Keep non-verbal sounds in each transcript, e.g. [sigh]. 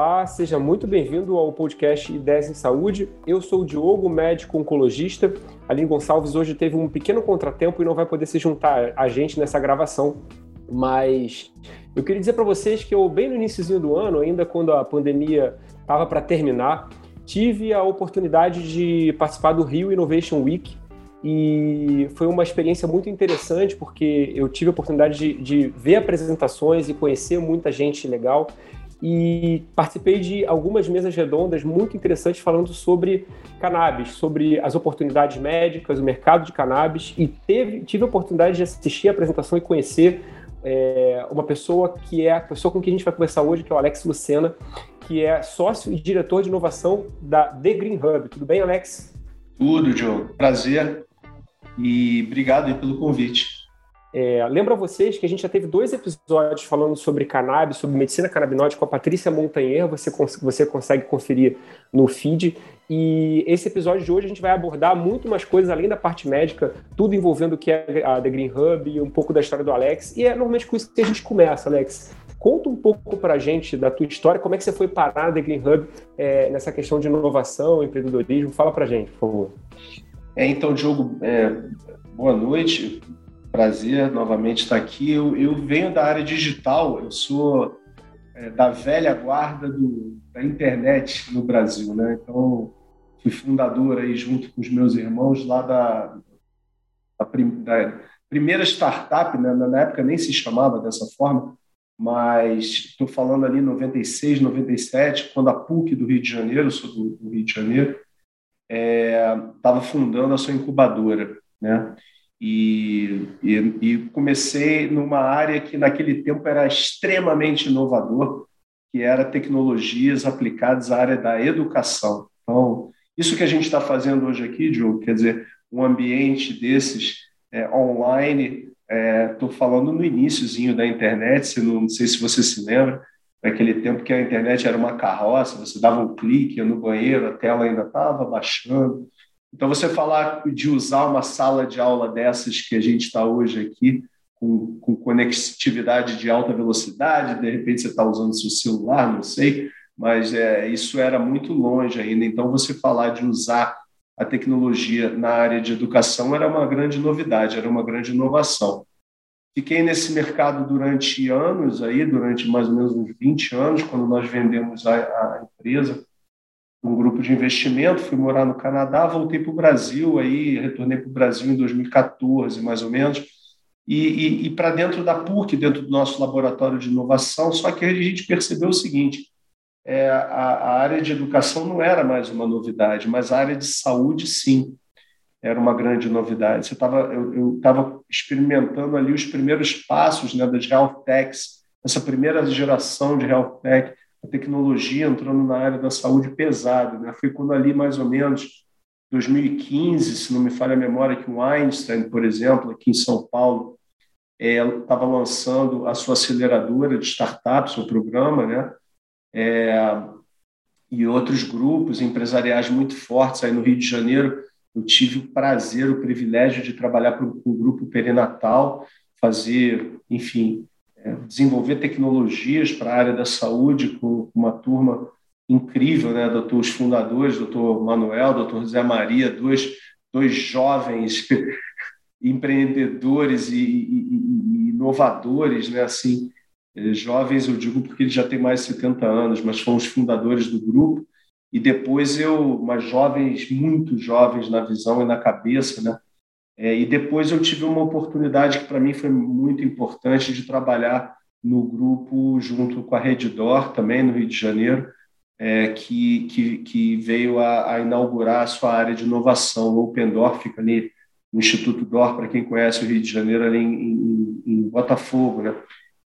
Olá, seja muito bem-vindo ao podcast Ideias em Saúde. Eu sou o Diogo, médico oncologista. Aline Gonçalves hoje teve um pequeno contratempo e não vai poder se juntar a gente nessa gravação. Mas eu queria dizer para vocês que eu, bem no iníciozinho do ano, ainda quando a pandemia estava para terminar, tive a oportunidade de participar do Rio Innovation Week, e foi uma experiência muito interessante porque eu tive a oportunidade de, de, ver apresentações e conhecer muita gente legal e participei de algumas mesas redondas muito interessantes falando sobre cannabis, sobre as oportunidades médicas, o mercado de cannabis e teve, tive a oportunidade de assistir a apresentação e conhecer é, uma pessoa que é a pessoa com quem a gente vai conversar hoje, que é o Alex Lucena, que é sócio e diretor de inovação da The Green Hub. Tudo bem, Alex? Tudo, Joe. Prazer e obrigado pelo convite. É, lembro a vocês que a gente já teve dois episódios falando sobre cannabis, sobre medicina canabinóide com a Patrícia Montanher, você, cons você consegue conferir no feed. E esse episódio de hoje a gente vai abordar muito mais coisas além da parte médica, tudo envolvendo o que é a The Green Hub e um pouco da história do Alex. E é normalmente com isso que a gente começa, Alex. Conta um pouco para a gente da tua história, como é que você foi parar na The Green Hub é, nessa questão de inovação, empreendedorismo. Fala para a gente, por favor. É, então, Diogo, é, boa noite prazer novamente estar aqui. Eu, eu venho da área digital, eu sou é, da velha guarda do, da internet no Brasil, né? Então, fui fundador aí junto com os meus irmãos lá da, da, da primeira startup, né? na época nem se chamava dessa forma, mas estou falando ali 96, 97, quando a PUC do Rio de Janeiro, sou do, do Rio de Janeiro, estava é, fundando a sua incubadora, né? E, e, e, comecei numa área que naquele tempo era extremamente inovador, que era tecnologias aplicadas à área da educação. Então, isso que a gente está fazendo hoje aqui, Diogo, quer dizer, um ambiente desses é, online, estou é, falando no iníciozinho da internet, se não, não sei se você se lembra, naquele tempo que a internet era uma carroça, você dava um clique no banheiro, a tela ainda estava baixando, então, você falar de usar uma sala de aula dessas que a gente está hoje aqui, com, com, conectividade de alta velocidade, de repente você está usando seu celular, não sei, mas é, isso era muito longe ainda. Então, você falar de usar a tecnologia na área de educação era uma grande novidade, era uma grande inovação. Fiquei nesse mercado durante anos, aí, durante mais ou menos uns 20 anos, quando nós vendemos a, a empresa um grupo de investimento, fui morar no Canadá, voltei para o Brasil, aí retornei para o Brasil em 2014, mais ou menos, e, e, e para dentro da PUC, dentro do nosso laboratório de inovação, só que a gente percebeu o seguinte, é, a, a, área de educação não era mais uma novidade, mas a área de saúde, sim, era uma grande novidade. Você tava, eu estava experimentando ali os primeiros passos né, das health techs, essa primeira geração de health tech, a tecnologia entrando na área da saúde pesado. Né? Foi quando ali, mais ou menos, 2015, se não me falha a memória, que o Einstein, por exemplo, aqui em São Paulo, estava é, lançando a sua aceleradora de startups, o programa, né? É, e outros grupos empresariais muito fortes aí no Rio de Janeiro. Eu tive o prazer, o privilégio de trabalhar com o grupo perinatal, fazer, enfim, desenvolver tecnologias para a área da saúde com uma turma incrível, né? Doutor, os fundadores, doutor Manuel, doutor José Maria, dois, dois jovens [laughs] empreendedores e, e, e, inovadores, né? Assim, é, jovens eu digo porque eles já têm mais de 70 anos, mas foram os fundadores do grupo. E depois eu, mas jovens, muito jovens na visão e na cabeça, né? É, e depois eu tive uma oportunidade que para mim foi muito importante de trabalhar no grupo junto com a Reddor, também no Rio de Janeiro, é, que, que, que, veio a, a, inaugurar a sua área de inovação. O Open Door fica ali no Instituto Dor, para quem conhece o Rio de Janeiro, ali em, em, em Botafogo. Né?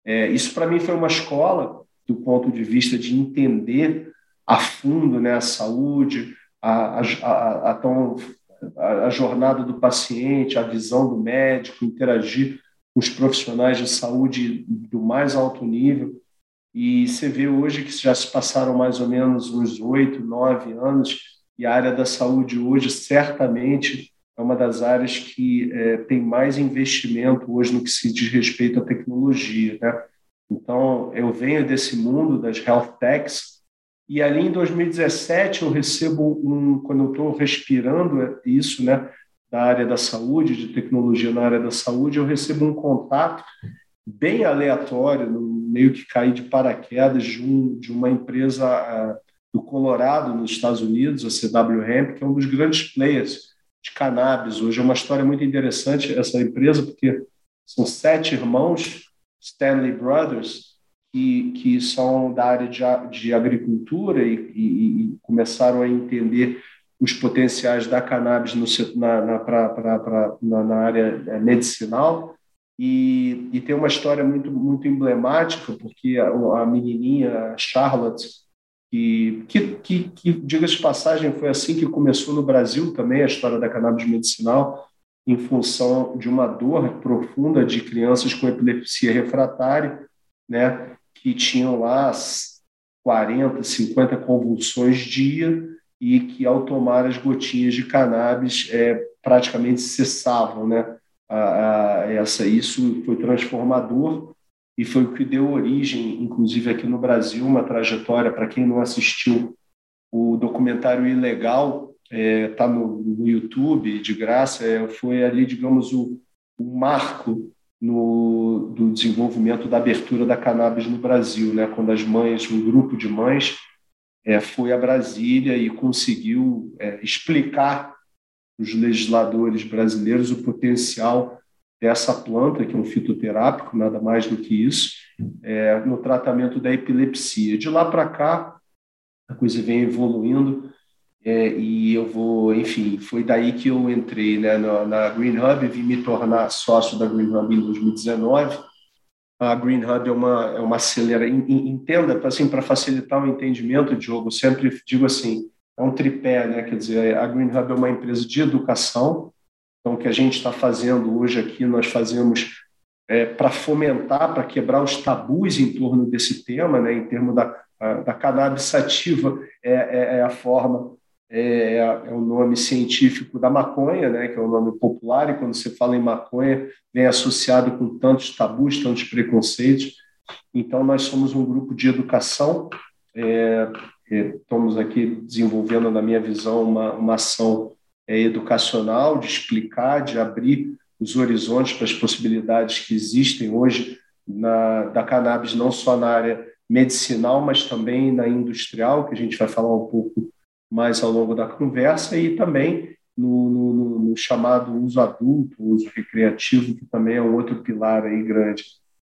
É, isso para mim foi uma escola do ponto de vista de entender a fundo né, a saúde, a, a, a, a tão a, a jornada do paciente, a visão do médico, interagir com os profissionais de saúde do mais alto nível. E você vê hoje que já se passaram mais ou menos uns oito, nove anos, e a área da saúde hoje certamente é uma das áreas que é, tem mais investimento hoje no que se diz respeito à tecnologia. Né? Então, eu venho desse mundo das health techs, E ali em 2017 eu recebo um, quando eu estou respirando isso, né, da área da saúde, de tecnologia na área da saúde, eu recebo um contato bem aleatório, meio que caí de paraquedas de, um, de uma empresa uh, do Colorado, nos Estados Unidos, a CW Hemp, que é um dos grandes players de cannabis. Hoje é uma história muito interessante essa empresa, porque são sete irmãos, Stanley Brothers, que, que são da área de, de agricultura e, e, e começaram a entender os potenciais da cannabis no, na, na, pra, pra, pra, na, na área é, medicinal. E, e, tem uma história muito, muito emblemática, porque a, a menininha Charlotte, que, que, que, que diga-se de passagem, foi assim que começou no Brasil também a história da cannabis medicinal, em função de uma dor profunda de crianças com epilepsia refratária, né, que tinham lá 40, 50 convulsões dia e que ao tomar as gotinhas de cannabis é, praticamente cessavam, né? A, a, essa isso foi transformador e foi o que deu origem, inclusive aqui no Brasil, uma trajetória para quem não assistiu o documentário Ilegal está é, tá no, no, YouTube de graça, é, foi ali digamos o, o marco no, do desenvolvimento da abertura da cannabis no Brasil, né? Quando as mães, um grupo de mães, é, foi a Brasília e conseguiu é, explicar os legisladores brasileiros o potencial dessa planta, que é um fitoterápico, nada mais do que isso, é, no tratamento da epilepsia. De lá para cá, a coisa vem evoluindo é, e eu vou, enfim, foi daí que eu entrei né, na, na Green Hub, vim me tornar sócio da Green Hub em 2019. A Green Hub é uma, é uma acelera, entenda, assim, para facilitar o entendimento, Diogo, eu sempre digo assim, é um tripé, né? Quer dizer, a Green Hub é uma empresa de educação. Então, o que a gente está fazendo hoje aqui, nós fazemos é, para fomentar, para quebrar os tabus em torno desse tema, né? Em termos da, da cannabis sativa, é, é, é a forma, é, é, o nome científico da maconha, né? Que é o nome popular. E quando você fala em maconha, vem associado com tantos tabus, tantos preconceitos. Então, nós somos um grupo de educação. É, estamos aqui desenvolvendo, na minha visão, uma, uma ação é, educacional de explicar, de abrir os horizontes para as possibilidades que existem hoje na, da cannabis, não só na área medicinal, mas também na industrial, que a gente vai falar um pouco mais ao longo da conversa, e também no, no, no chamado uso adulto, uso recreativo, que também é um outro pilar aí grande.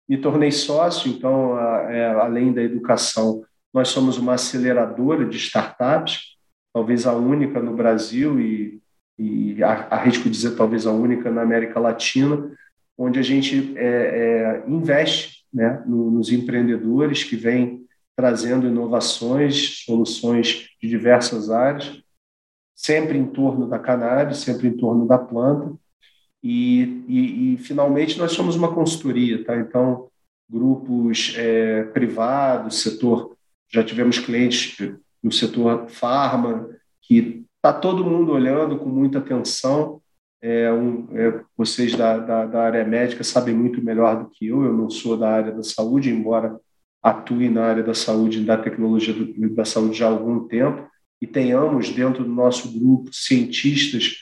Me tornei sócio, então, a, é, além da educação, nós somos uma aceleradora de startups, talvez a única no Brasil e, e arrisco dizer talvez a única na América Latina, onde a gente é, é, investe né, nos empreendedores que vêm trazendo inovações, soluções de diversas áreas, sempre em torno da cannabis, sempre em torno da planta. E, e, e finalmente, nós somos uma consultoria, tá? Então, grupos é, privados, setor já tivemos clientes no setor farma, que está todo mundo olhando com muita atenção. É um, é, vocês da, da, da, área médica sabem muito melhor do que eu, eu não sou da área da saúde, embora atue na área da saúde da tecnologia da saúde já há algum tempo, e tenhamos dentro do nosso grupo cientistas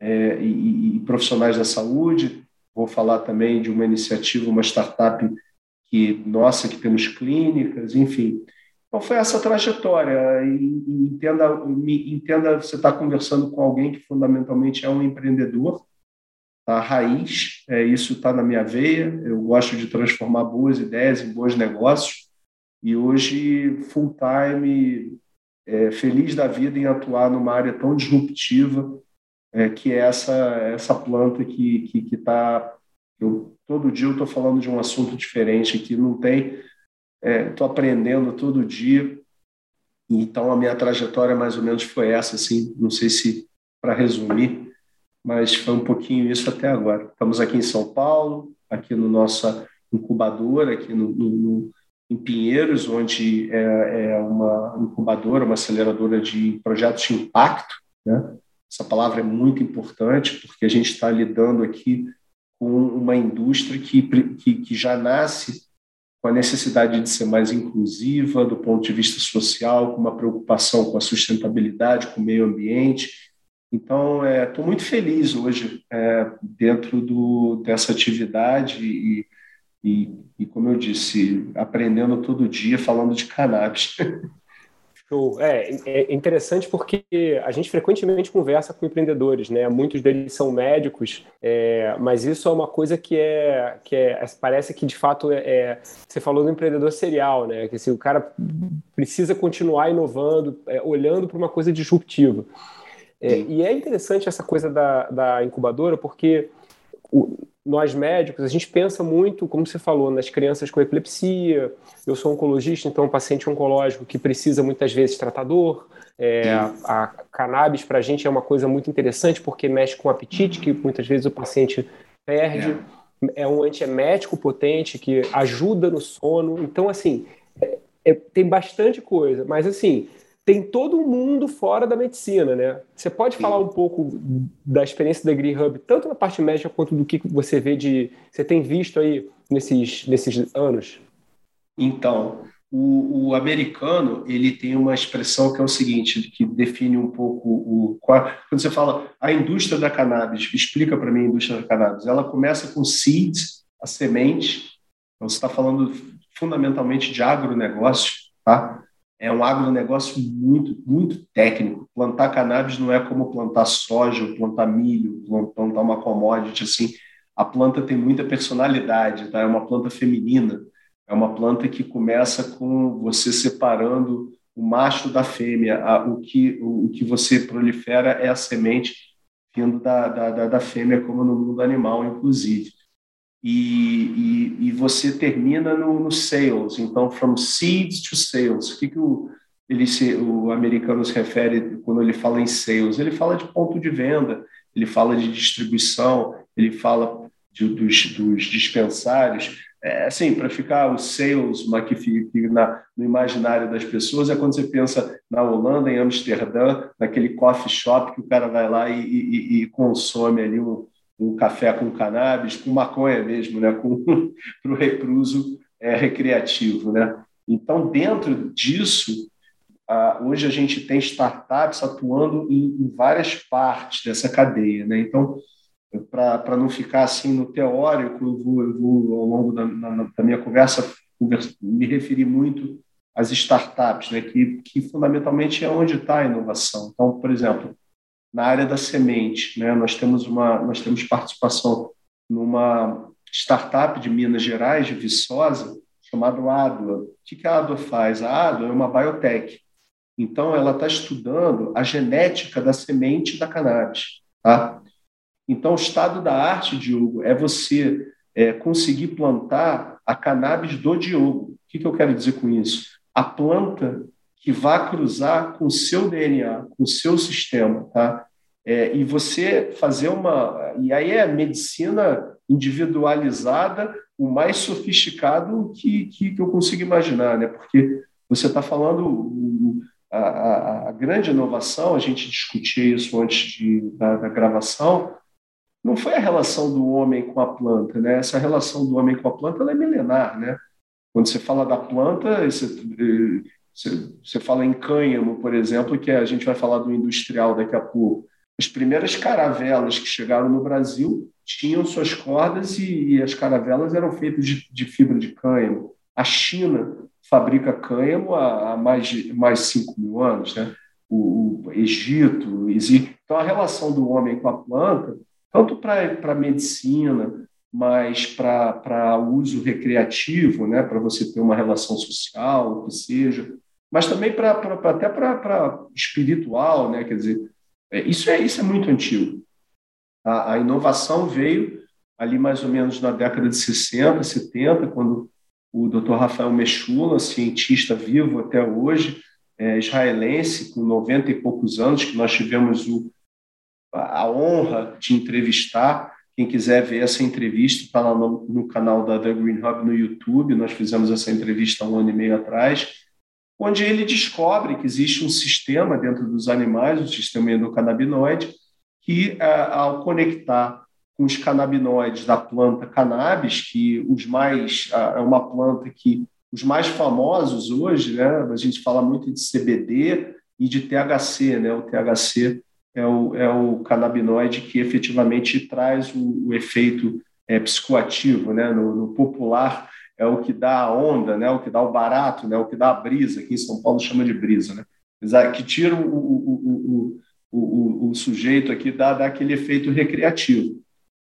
é, e, e profissionais da saúde. Vou falar também de uma iniciativa, uma startup que nossa, que temos clínicas, enfim. Então foi essa trajetória. Entenda, entenda, você está conversando com alguém que fundamentalmente é um empreendedor, a raiz, é, isso está na minha veia. Eu gosto de transformar boas ideias em bons negócios. E hoje, full time, é, feliz da vida em atuar numa área tão disruptiva é, que é essa, essa planta que está. Que, que tá, eu todo dia eu estou falando de um assunto diferente aqui, não tem. Estou é, aprendendo todo dia. Então, a minha trajetória mais ou menos foi essa, assim, não sei se para resumir, mas foi um pouquinho isso até agora. Estamos aqui em São Paulo, aqui no nossa incubadora, aqui no, no, no em Pinheiros, onde é, é, uma incubadora, uma aceleradora de projetos de impacto. Né? Essa palavra é muito importante, porque a gente está lidando aqui com uma indústria que, que, que já nasce com a necessidade de ser mais inclusiva do ponto de vista social, com uma preocupação com a sustentabilidade, com o meio ambiente. Então, estou é, muito feliz hoje é, dentro do, dessa atividade e, e, e, como eu disse, aprendendo todo dia falando de cannabis. [laughs] Show. É, é interessante porque a gente frequentemente conversa com empreendedores, né? Muitos deles são médicos, é, mas isso é uma coisa que é, que é, parece que de fato é, é você falou do empreendedor serial, né? Que assim, o cara precisa continuar inovando, é, olhando para uma coisa disruptiva. É, e é interessante essa coisa da, da incubadora porque o, nós médicos, a gente pensa muito, como você falou, nas crianças com epilepsia. Eu sou oncologista, então um paciente oncológico que precisa muitas vezes tratador. É, a cannabis para a gente é uma coisa muito interessante porque mexe com o apetite, que muitas vezes o paciente perde. É, é um antiemético potente que ajuda no sono. Então, assim, é, é, tem bastante coisa. Mas, assim, tem todo um mundo fora da medicina, né? Você pode Sim. falar um pouco da experiência da Green Hub, tanto na parte médica quanto do que você vê de. Você tem visto aí nesses, nesses anos? Então, o, o americano ele tem uma expressão que é o seguinte, que define um pouco o. Quando você fala a indústria da cannabis, explica para mim a indústria da cannabis. Ela começa com seeds, a semente. Então, você está falando fundamentalmente de agronegócio, tá? É um agronegócio muito, muito técnico. Plantar cannabis não é como plantar soja, plantar milho, plantar uma commodity assim. A planta tem muita personalidade, tá? É uma planta feminina. É uma planta que começa com você separando o macho da fêmea. O que, o que você prolifera é a semente vindo da, da, da fêmea, como no mundo animal, inclusive e, e, e você termina no, no, sales. Então, from seeds to sales. O que, que o, ele o americano se refere quando ele fala em sales? Ele fala de ponto de venda, ele fala de distribuição, ele fala de, dos, dos dispensários. É, assim, para ficar o sales que fica na, no imaginário das pessoas, é quando você pensa na Holanda, em Amsterdã, naquele coffee shop que o cara vai lá e, e, e consome ali um, um café com cannabis, com maconha mesmo, né? para o uso é, recreativo. Né? Então, dentro disso, hoje a gente tem startups atuando em, em várias partes dessa cadeia. Né? Então, para não ficar assim no teórico, eu vou, eu vou ao longo da, na, da minha conversa, conversa, me referir muito às startups, né? que, que fundamentalmente é onde está a inovação. Então, por exemplo, na área da semente. Né? Nós, temos uma, nós temos participação numa startup de Minas Gerais, de Viçosa, chamada Adua. O que a Adua faz? A Adua é uma biotech. Então, ela está estudando a genética da semente da cannabis. Tá? Então, o estado da arte, Diogo, é você é, conseguir plantar a cannabis do Diogo. O que, que eu quero dizer com isso? A planta que vá cruzar com o seu DNA, com o seu sistema, tá? É, e você fazer uma. E aí é medicina individualizada, o mais sofisticado que, que, que eu consigo imaginar, né? Porque você está falando. A, a, a, grande inovação, a gente discutia isso antes de, da, da gravação, não foi a relação do homem com a planta, né? Essa relação do homem com a planta é milenar, né? Quando você fala da planta, você fala em cânhamo, por exemplo, que a gente vai falar do industrial daqui a pouco. As primeiras caravelas que chegaram no Brasil tinham suas cordas e, e as caravelas eram feitas de, de, fibra de cânhamo. A China fabrica cânhamo há, há mais de mais 5 mil anos, né? o, o Egito. Existe. Então, a relação do homem com a planta, tanto para a medicina, mas para uso recreativo, né? para você ter uma relação social, o que seja, mas também para até para espiritual, né? Quer dizer, é, isso é isso é muito antigo. A, a, inovação veio ali mais ou menos na década de 60, 70, quando o Dr. Rafael Mechula, cientista vivo até hoje, é, israelense, com 90 e poucos anos, que nós tivemos o, a honra de entrevistar. Quem quiser ver essa entrevista, está lá no, no, canal da The Green Hub no YouTube. Nós fizemos essa entrevista há um ano e meio atrás onde ele descobre que existe um sistema dentro dos animais, um sistema endocannabinoide, que, ao conectar com os canabinoides da planta cannabis, que os mais é uma planta que os mais famosos hoje, né? A gente fala muito de CBD e de THC, né? O THC é o, é o canabinoide que efetivamente traz o, o efeito é, psicoativo, né? No, no, popular é o que dá a onda, né? O que dá o barato, né? O que dá a brisa. Aqui em São Paulo chama de brisa, né? Que tira o, o, o, o, sujeito aqui dá, dá aquele efeito recreativo.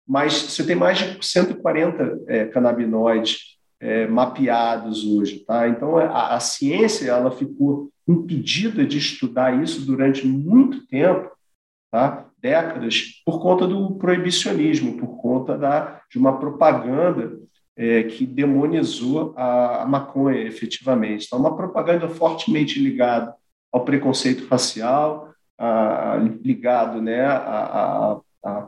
Mas você tem mais de 140 é, canabinoides é, mapeados hoje, tá? Então a, a ciência ela ficou impedida de estudar isso durante muito tempo, tá? décadas, por conta do proibicionismo, por conta da, de uma propaganda é, que demonizou a, a, maconha, efetivamente. Então, uma propaganda fortemente ligada ao preconceito racial, a, ligado né, à,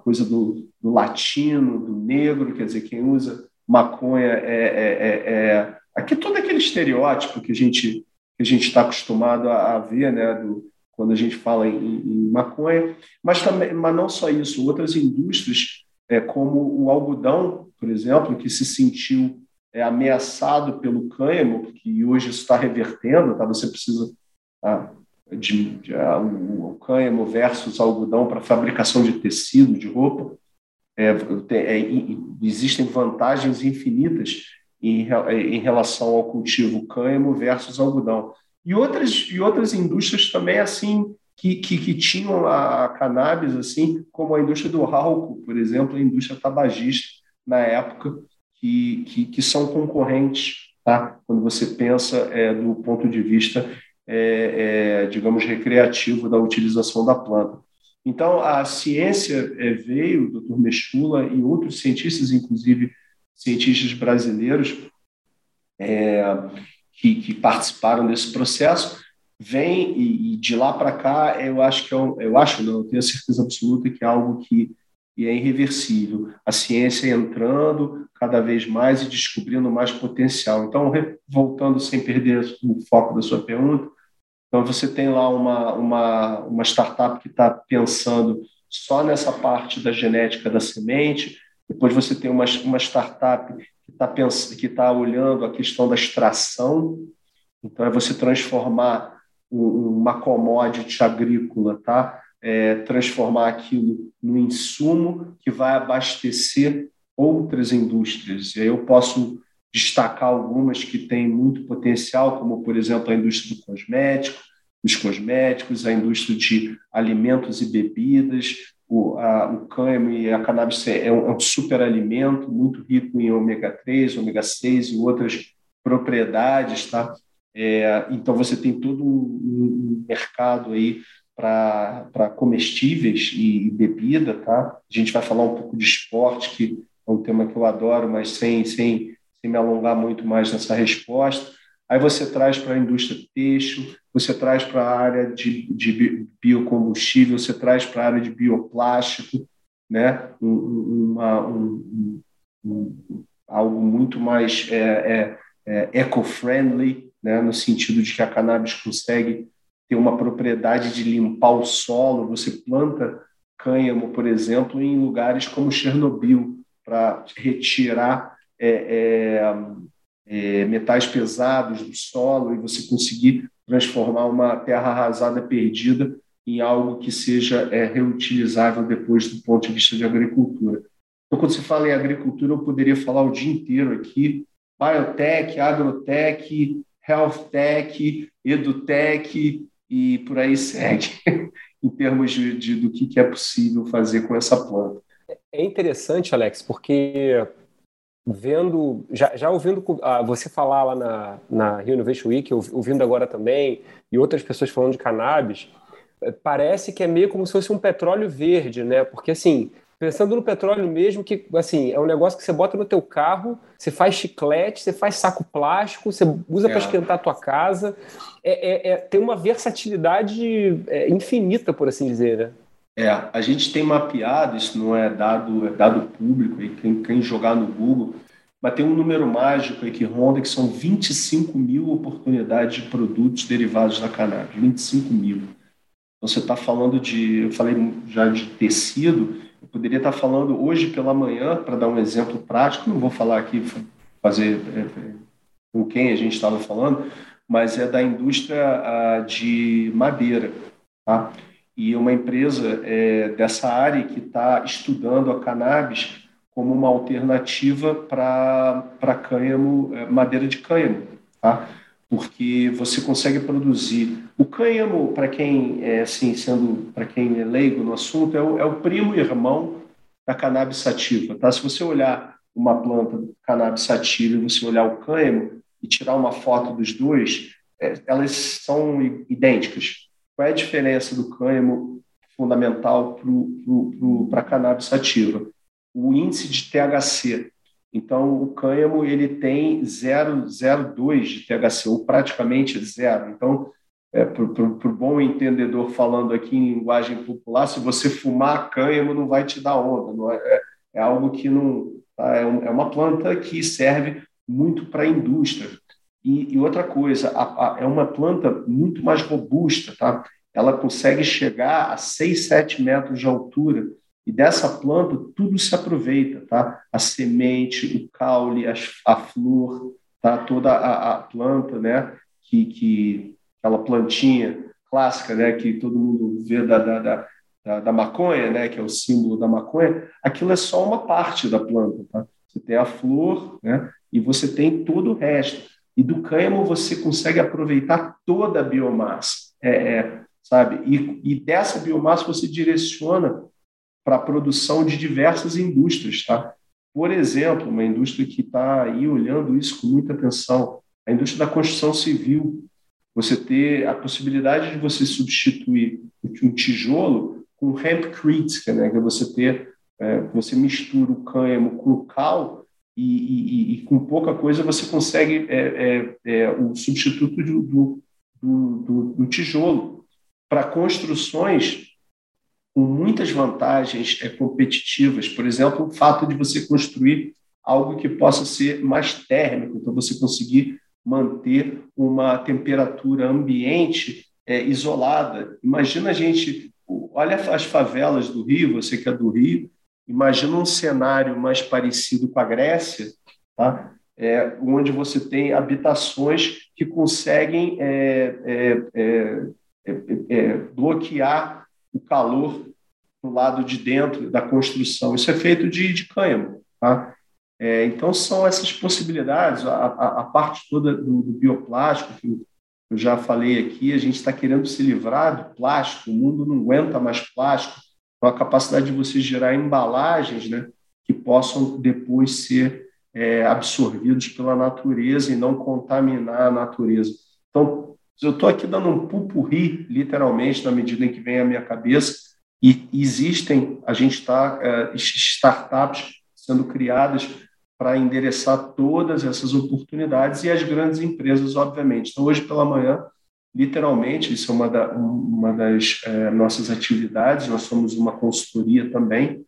coisa do, do, latino, do negro, quer dizer, quem usa maconha é, é, é, é aqui todo aquele estereótipo que a gente que a gente está acostumado a, a, ver, né, do, quando a gente fala em, em, maconha, mas também, mas não só isso, outras indústrias é, como o algodão, por exemplo, que se sentiu é, ameaçado pelo cânhamo, que hoje está revertendo, tá? Você precisa tá? de, de a, o, o cânhamo versus algodão para fabricação de tecido, de roupa. É, é, existem vantagens infinitas em, em relação ao cultivo cânhamo versus algodão. E outras, e outras indústrias também, assim, que, que, que, tinham a cannabis, assim, como a indústria do álcool, por exemplo, a indústria tabagista, na época, que, que, que são concorrentes, tá? quando você pensa é, do ponto de vista, é, é, digamos, recreativo da utilização da planta. Então, a ciência é, veio, o Dr. Mechula e outros cientistas, inclusive cientistas brasileiros é, que, que, participaram desse processo, vem e, e de lá para cá eu acho que é um, eu acho não eu tenho certeza absoluta que é algo que, que é irreversível a ciência entrando cada vez mais e descobrindo mais potencial então voltando sem perder o foco da sua pergunta então você tem lá uma uma, uma startup que está pensando só nessa parte da genética da semente depois você tem uma, uma startup que está que tá olhando a questão da extração. Então, é você transformar uma commodity agrícola, tá? É, transformar aquilo no insumo que vai abastecer outras indústrias. E aí eu posso destacar algumas que têm muito potencial, como, por exemplo, a indústria do cosmético, dos cosméticos, a indústria de alimentos e bebidas, o, o cânhamo e a cannabis é um, é um superalimento muito rico em ômega 3, ômega 6 e outras propriedades, tá? É, então você tem todo um, um mercado aí para comestíveis e, bebida, tá? A gente vai falar um pouco de esporte, que é um tema que eu adoro, mas sem, sem, sem me alongar muito mais nessa resposta. Aí você traz para a indústria têxtil, você traz para a área de, de biocombustível, você traz para a área de bioplástico, né? Um, uma, um, um, algo muito mais é, é, é, eco-friendly, né? no sentido de que a cannabis consegue ter uma propriedade de limpar o solo. Você planta cânhamo, por exemplo, em lugares como Chernobyl, para retirar é, é é, metais pesados do solo e você conseguir transformar uma terra arrasada perdida em algo que seja é, reutilizável depois do ponto de vista de agricultura. Então, quando se fala em agricultura, eu poderia falar o dia inteiro aqui, biotech, agrotech, health tech, edutech e por aí segue, [laughs] em termos de, de, do que, que é possível fazer com essa planta. É interessante, Alex, porque vendo, já, já ouvindo ah, você falar lá na, na Rio Innovation Week, ouvindo agora também, e outras pessoas falando de cannabis, eh, parece que é meio como se fosse um petróleo verde, né? Porque assim, pensando no petróleo mesmo, que assim, é um negócio que você bota no teu carro, você faz chiclete, você faz saco plástico, você usa é. para esquentar a tua casa. É, é, é, tem uma versatilidade é, infinita, por assim dizer, né? É, a gente tem mapeado, isso não é dado, é dado público, aí, quem, quem jogar no Google, mas tem um número mágico aí que ronda, que são 25 mil oportunidades de produtos derivados da cannabis, 25 mil. Então, você está falando de, eu falei já de tecido, poderia estar falando hoje pela manhã, para dar um exemplo prático, não vou falar aqui, fazer é, com quem a gente estava falando, mas é da indústria de madeira. Tá? E uma empresa é, dessa área que está estudando a cannabis como uma alternativa para cânhamo, é, madeira de cânhamo. Tá? Porque você consegue produzir. O cânhamo, para quem é assim, sendo para quem é leigo no assunto, é o, é o primo irmão da cannabis sativa. Tá? Se você olhar uma planta cannabis sativa e você olhar o cânhamo e tirar uma foto dos dois, é, elas são idênticas. Qual é a diferença do cânhamo fundamental para a cannabis sativa? O índice de THC. Então, o cânhamo ele tem 0,02 de THC, ou praticamente zero. Então, é, para o bom entendedor falando aqui em linguagem popular, se você fumar cânhamo não vai te dar onda, é, é, é algo que não tá? é, um, é, uma planta que serve muito para a indústria. E, e, outra coisa, a, a, é uma planta muito mais robusta, tá? Ela consegue chegar a 6, 7 metros de altura e dessa planta tudo se aproveita, tá? A semente, o caule, a, a flor, tá? Toda a, a planta, né? Que, que aquela plantinha clássica, né? Que todo mundo vê da, da, da, da, maconha, né? Que é o símbolo da maconha. Aquilo é só uma parte da planta, tá? Você tem a flor, né? E você tem todo o resto. E do cânhamo você consegue aproveitar toda a biomassa, é, é sabe? E, e dessa biomassa você direciona para a produção de diversas indústrias. Tá? Por exemplo, uma indústria que está aí olhando isso com muita atenção, a indústria da construção civil. Você ter a possibilidade de você substituir um tijolo com hempcrete, né? que é você ter, é, você mistura o cânhamo com o cal e, e, e, com pouca coisa você consegue é, é, é o substituto do, do, do, do tijolo para construções com muitas vantagens é, competitivas. Por exemplo, o fato de você construir algo que possa ser mais térmico, então você conseguir manter uma temperatura ambiente é, isolada. Imagina a gente, olha as favelas do Rio, você que é do Rio, imagina um cenário mais parecido com a Grécia, tá? É, onde você tem habitações que conseguem é, é, é, é bloquear o calor do lado de dentro da construção. Isso é feito de, de cânhamo. Tá? É, então, são essas possibilidades. A, a, a parte toda do, do, bioplástico, que eu já falei aqui, a gente está querendo se livrar do plástico, o mundo não aguenta mais plástico. Então, a capacidade de você gerar embalagens né, que possam depois ser é, absorvidos pela natureza e não contaminar a natureza. Então, eu estou aqui dando um pupurri, literalmente, na medida em que vem à minha cabeça, e existem, a gente está, é, startups sendo criadas para endereçar todas essas oportunidades e as grandes empresas, obviamente. Então, hoje pela manhã, literalmente, isso é uma, da, uma das é, nossas atividades, nós somos uma consultoria também,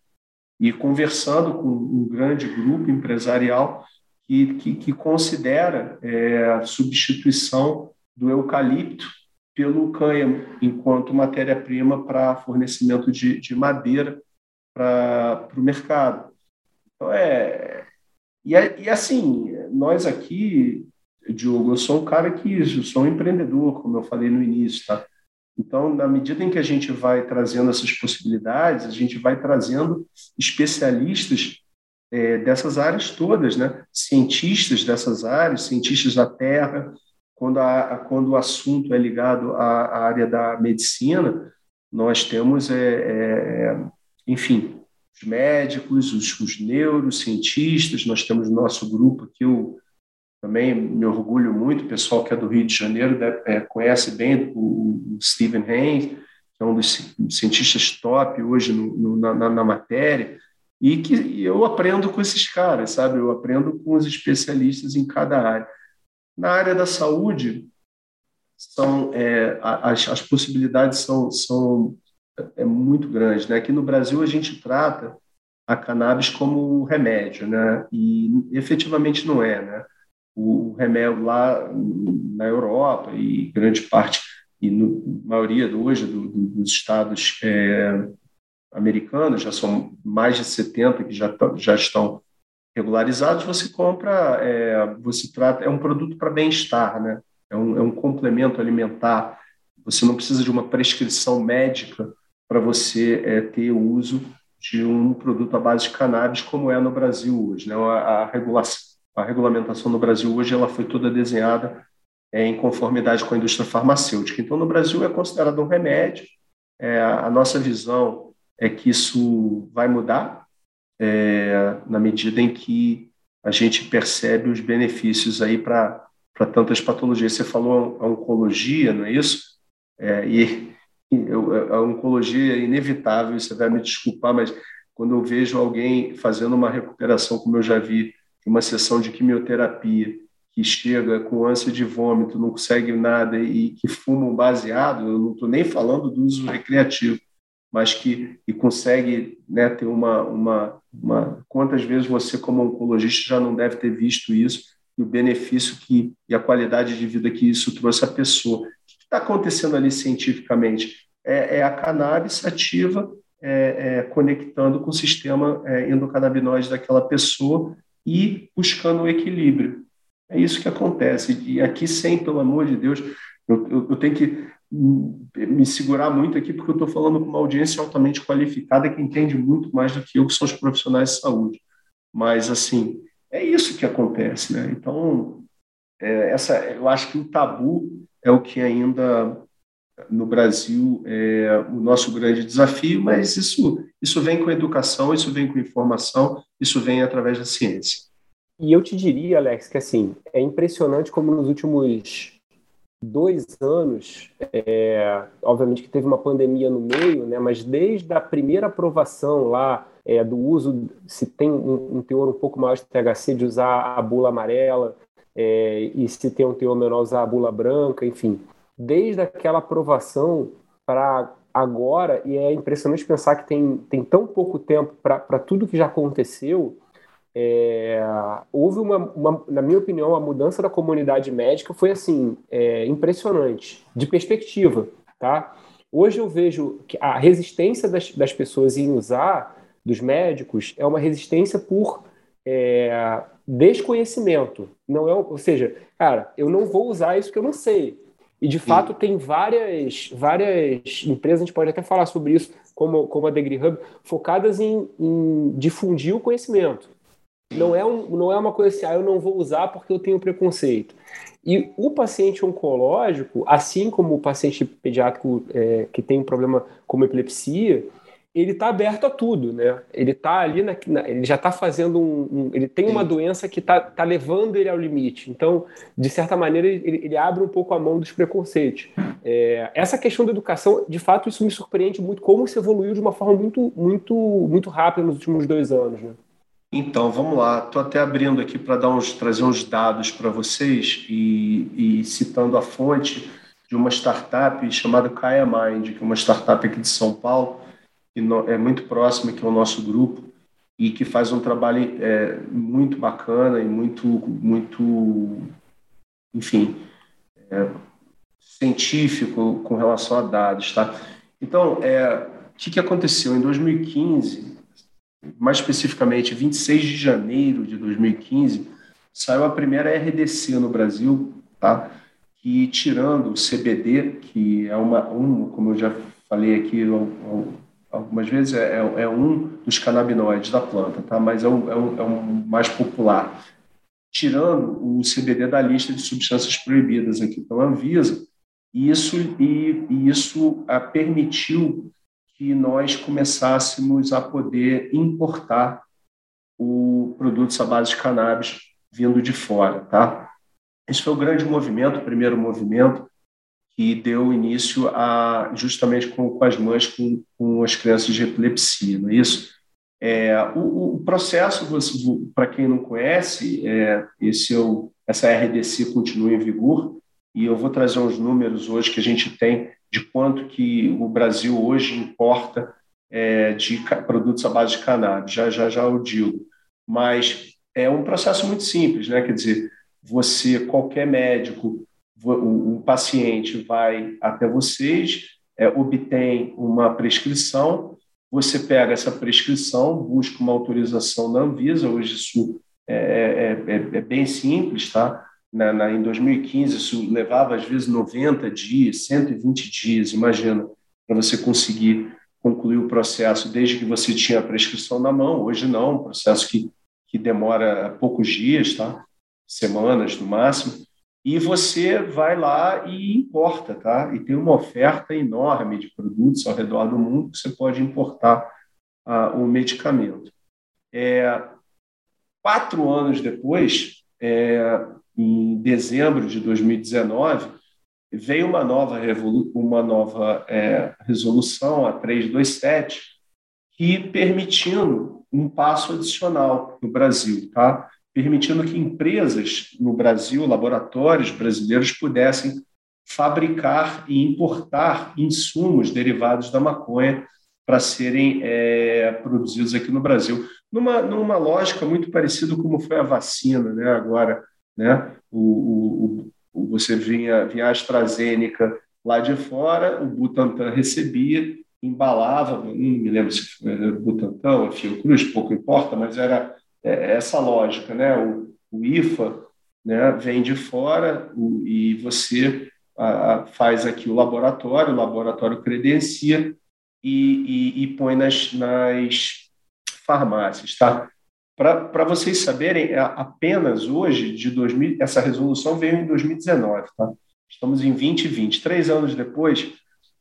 e conversando com um grande grupo empresarial que, que, que considera é, a substituição do eucalipto pelo cânhamo, enquanto matéria-prima para fornecimento de, de madeira para o mercado. Então, é, e, é, e assim, nós aqui, Diogo, eu sou um cara que eu sou um empreendedor, como eu falei no início, tá? Então, na medida em que a gente vai trazendo essas possibilidades, a gente vai trazendo especialistas é, dessas áreas todas, né? Cientistas dessas áreas, cientistas da terra, quando, a, quando o assunto é ligado à, à área da medicina, nós temos, é, é, enfim, os médicos, os, os, neurocientistas, nós temos o nosso grupo que eu também me orgulho muito, o pessoal que é do Rio de Janeiro deve, é, conhece bem o, o Stephen Haynes, que é um dos cientistas top hoje no, no, na, na, matéria, e que eu aprendo com esses caras, sabe? Eu aprendo com os especialistas em cada área. Na área da saúde, são é, as, as possibilidades são, são é muito grandes. Né? Aqui no Brasil, a gente trata a cannabis como remédio, né? e efetivamente não é. Né? O remédio lá na Europa e grande parte, e no, maioria hoje do, do, dos estados é, americanos, já são mais de 70 que já, já estão regularizados, você compra, é, você trata, é um produto para bem-estar, né? É um, é um complemento alimentar. Você não precisa de uma prescrição médica para você é, ter o uso de um produto à base de cannabis, como é no Brasil hoje. Né? A, a, regulação, a regulamentação no Brasil hoje ela foi toda desenhada é, em conformidade com a indústria farmacêutica. Então, no Brasil é considerado um remédio. É, a nossa visão é que isso vai mudar é, na medida em que a gente percebe os benefícios aí para tantas patologias. Você falou a oncologia, não é isso? É, e a oncologia é inevitável, você vai me desculpar, mas quando eu vejo alguém fazendo uma recuperação, como eu já vi, uma sessão de quimioterapia, que chega com ânsia de vômito, não consegue nada e que fuma um baseado, eu não estou nem falando do uso recreativo, mas que e consegue né, ter uma, uma, uma. Quantas vezes você, como oncologista, já não deve ter visto isso e o benefício que, e a qualidade de vida que isso trouxe à pessoa? O que está acontecendo ali cientificamente? É, é a cannabis ativa é, é, conectando com o sistema é, endocannabinoide daquela pessoa e buscando o equilíbrio. É isso que acontece. E aqui, sem, pelo amor de Deus, eu, eu, eu tenho que me segurar muito aqui, porque eu estou falando com uma audiência altamente qualificada que entende muito mais do que eu, que são os profissionais de saúde. Mas, assim, é isso que acontece, né? Então, é, essa, eu acho que o tabu é o que ainda no Brasil é o nosso grande desafio, mas isso, isso vem com educação, isso vem com informação, isso vem através da ciência. E eu te diria, Alex, que assim, é impressionante como nos últimos dois anos, é, obviamente que teve uma pandemia no meio, né, mas desde a primeira aprovação lá é, do uso, se tem um, um, teor um pouco maior de THC, de usar a bula amarela, é, e se tem um teor menor, usar a bula branca, enfim. Desde aquela aprovação para agora, e é impressionante pensar que tem, tem tão pouco tempo para tudo que já aconteceu, é, houve uma, uma, na minha opinião, a mudança da comunidade médica foi assim é, impressionante, de perspectiva, tá? Hoje eu vejo que a resistência das, das pessoas em usar dos médicos é uma resistência por é, desconhecimento, não é, ou seja, cara, eu não vou usar isso que eu não sei. E de fato Sim. tem várias, várias empresas, a gente pode até falar sobre isso, como, como a Degree Hub, focadas em, em difundir o conhecimento. Não é, um, não é uma coisa assim, ah, eu não vou usar porque eu tenho preconceito. E o paciente oncológico, assim como o paciente pediátrico é, que tem um problema como epilepsia, ele está aberto a tudo, né? Ele está ali, na, na, ele já está fazendo um, um, ele tem uma doença que está tá levando ele ao limite. Então, de certa maneira, ele, ele abre um pouco a mão dos preconceitos. É, essa questão da educação, de fato, isso me surpreende muito como se evoluiu de uma forma muito, muito, muito rápida nos últimos dois anos, né? Então, vamos lá. Estou até abrindo aqui para uns, trazer uns dados para vocês e, e, citando a fonte de uma startup chamada Kaya Mind, que é uma startup aqui de São Paulo, que é muito próxima que é o nosso grupo e que faz um trabalho é, muito bacana e muito, muito, enfim, é, científico com relação a dados, tá? Então, é, o que, que aconteceu em 2015? Mais especificamente 26 de janeiro de 2015, saiu a primeira RDC no Brasil, tá? que tirando o CBD, que é uma, uma como eu já falei aqui algumas vezes, é, é, um dos canabinoides da planta, tá? mas é um, é um, é um mais popular. Tirando o CBD da lista de substâncias proibidas aqui pela Anvisa, isso, e, e isso permitiu que nós começássemos a poder importar o produtos à base de cannabis vindo de fora, tá? Esse foi o grande movimento, o primeiro movimento que deu início a justamente com, com as mães com, com, as crianças de epilepsia, não é isso? É, o, o, processo, para quem não conhece, é, esse é o, essa RDC continua em vigor e eu vou trazer uns números hoje que a gente tem de quanto que o Brasil hoje importa é, de produtos à base de cannabis, já, já, já o digo. Mas é um processo muito simples, né? Quer dizer, você, qualquer médico, o paciente vai até vocês, é, obtém uma prescrição, você pega essa prescrição, busca uma autorização da Anvisa, hoje isso é, é, é, é bem simples, tá? Na, na, em 2015, isso levava às vezes 90 dias, 120 dias, imagina, para você conseguir concluir o processo desde que você tinha a prescrição na mão. Hoje não, um processo que, que demora poucos dias, tá? semanas no máximo. E você vai lá e importa, tá? E tem uma oferta enorme de produtos ao redor do mundo que você pode importar ah, o medicamento. É, quatro anos depois, é, em dezembro de 2019, veio uma nova, uma nova é, resolução, a 327, que permitindo um passo adicional no Brasil, tá? permitindo que empresas no Brasil, laboratórios brasileiros, pudessem fabricar e importar insumos derivados da maconha para serem é, produzidos aqui no Brasil, numa, numa lógica muito parecida como foi a vacina, né? Agora, né? O, o, o, você vinha, vinha a AstraZeneca lá de fora, o Butantan recebia, embalava, não me lembro se foi o Butantan ou a Fiocruz, pouco importa, mas era é, essa lógica, né? O, o IFA né, vem de fora o, e você a, a, faz aqui o laboratório, o laboratório credencia e, e, e põe nas, nas farmácias, tá? Para vocês saberem, apenas hoje, de 2000, essa resolução veio em 2019, tá? Estamos em 2020, três anos depois,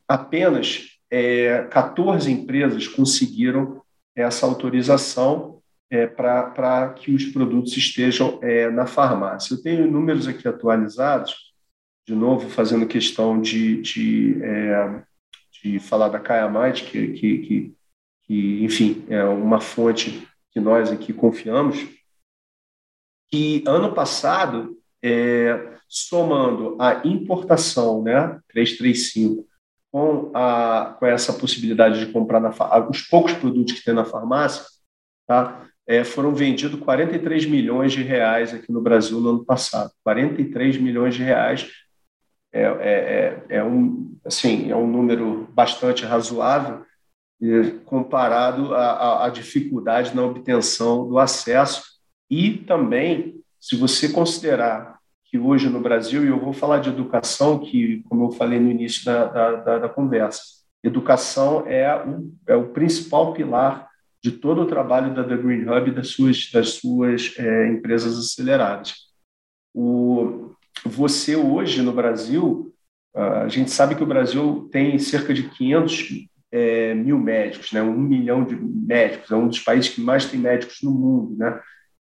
apenas é, 14 empresas conseguiram essa autorização é, para que os produtos estejam é, na farmácia. Eu tenho números aqui atualizados, de novo, fazendo questão de, de, é, de falar da Kayamite, que, que, que, que, enfim, é uma fonte que nós aqui confiamos, que ano passado, é, somando a importação, né, 335, com, a, com essa possibilidade de comprar na, os poucos produtos que tem na farmácia, tá? é, foram vendidos 43 milhões de reais aqui no Brasil no ano passado. 43 milhões de reais é, é, é, é um, assim, é um número bastante razoável comparado à, dificuldade na obtenção do acesso e também, se você considerar que hoje no Brasil, e eu vou falar de educação, que, como eu falei no início da, da, da conversa, educação é o, é o principal pilar de todo o trabalho da The Green Hub e das suas, das suas é, empresas aceleradas. O, você hoje no Brasil, a gente sabe que o Brasil tem cerca de 500 é, mil médicos, né? um milhão de médicos, é um dos países que mais tem médicos no mundo, né?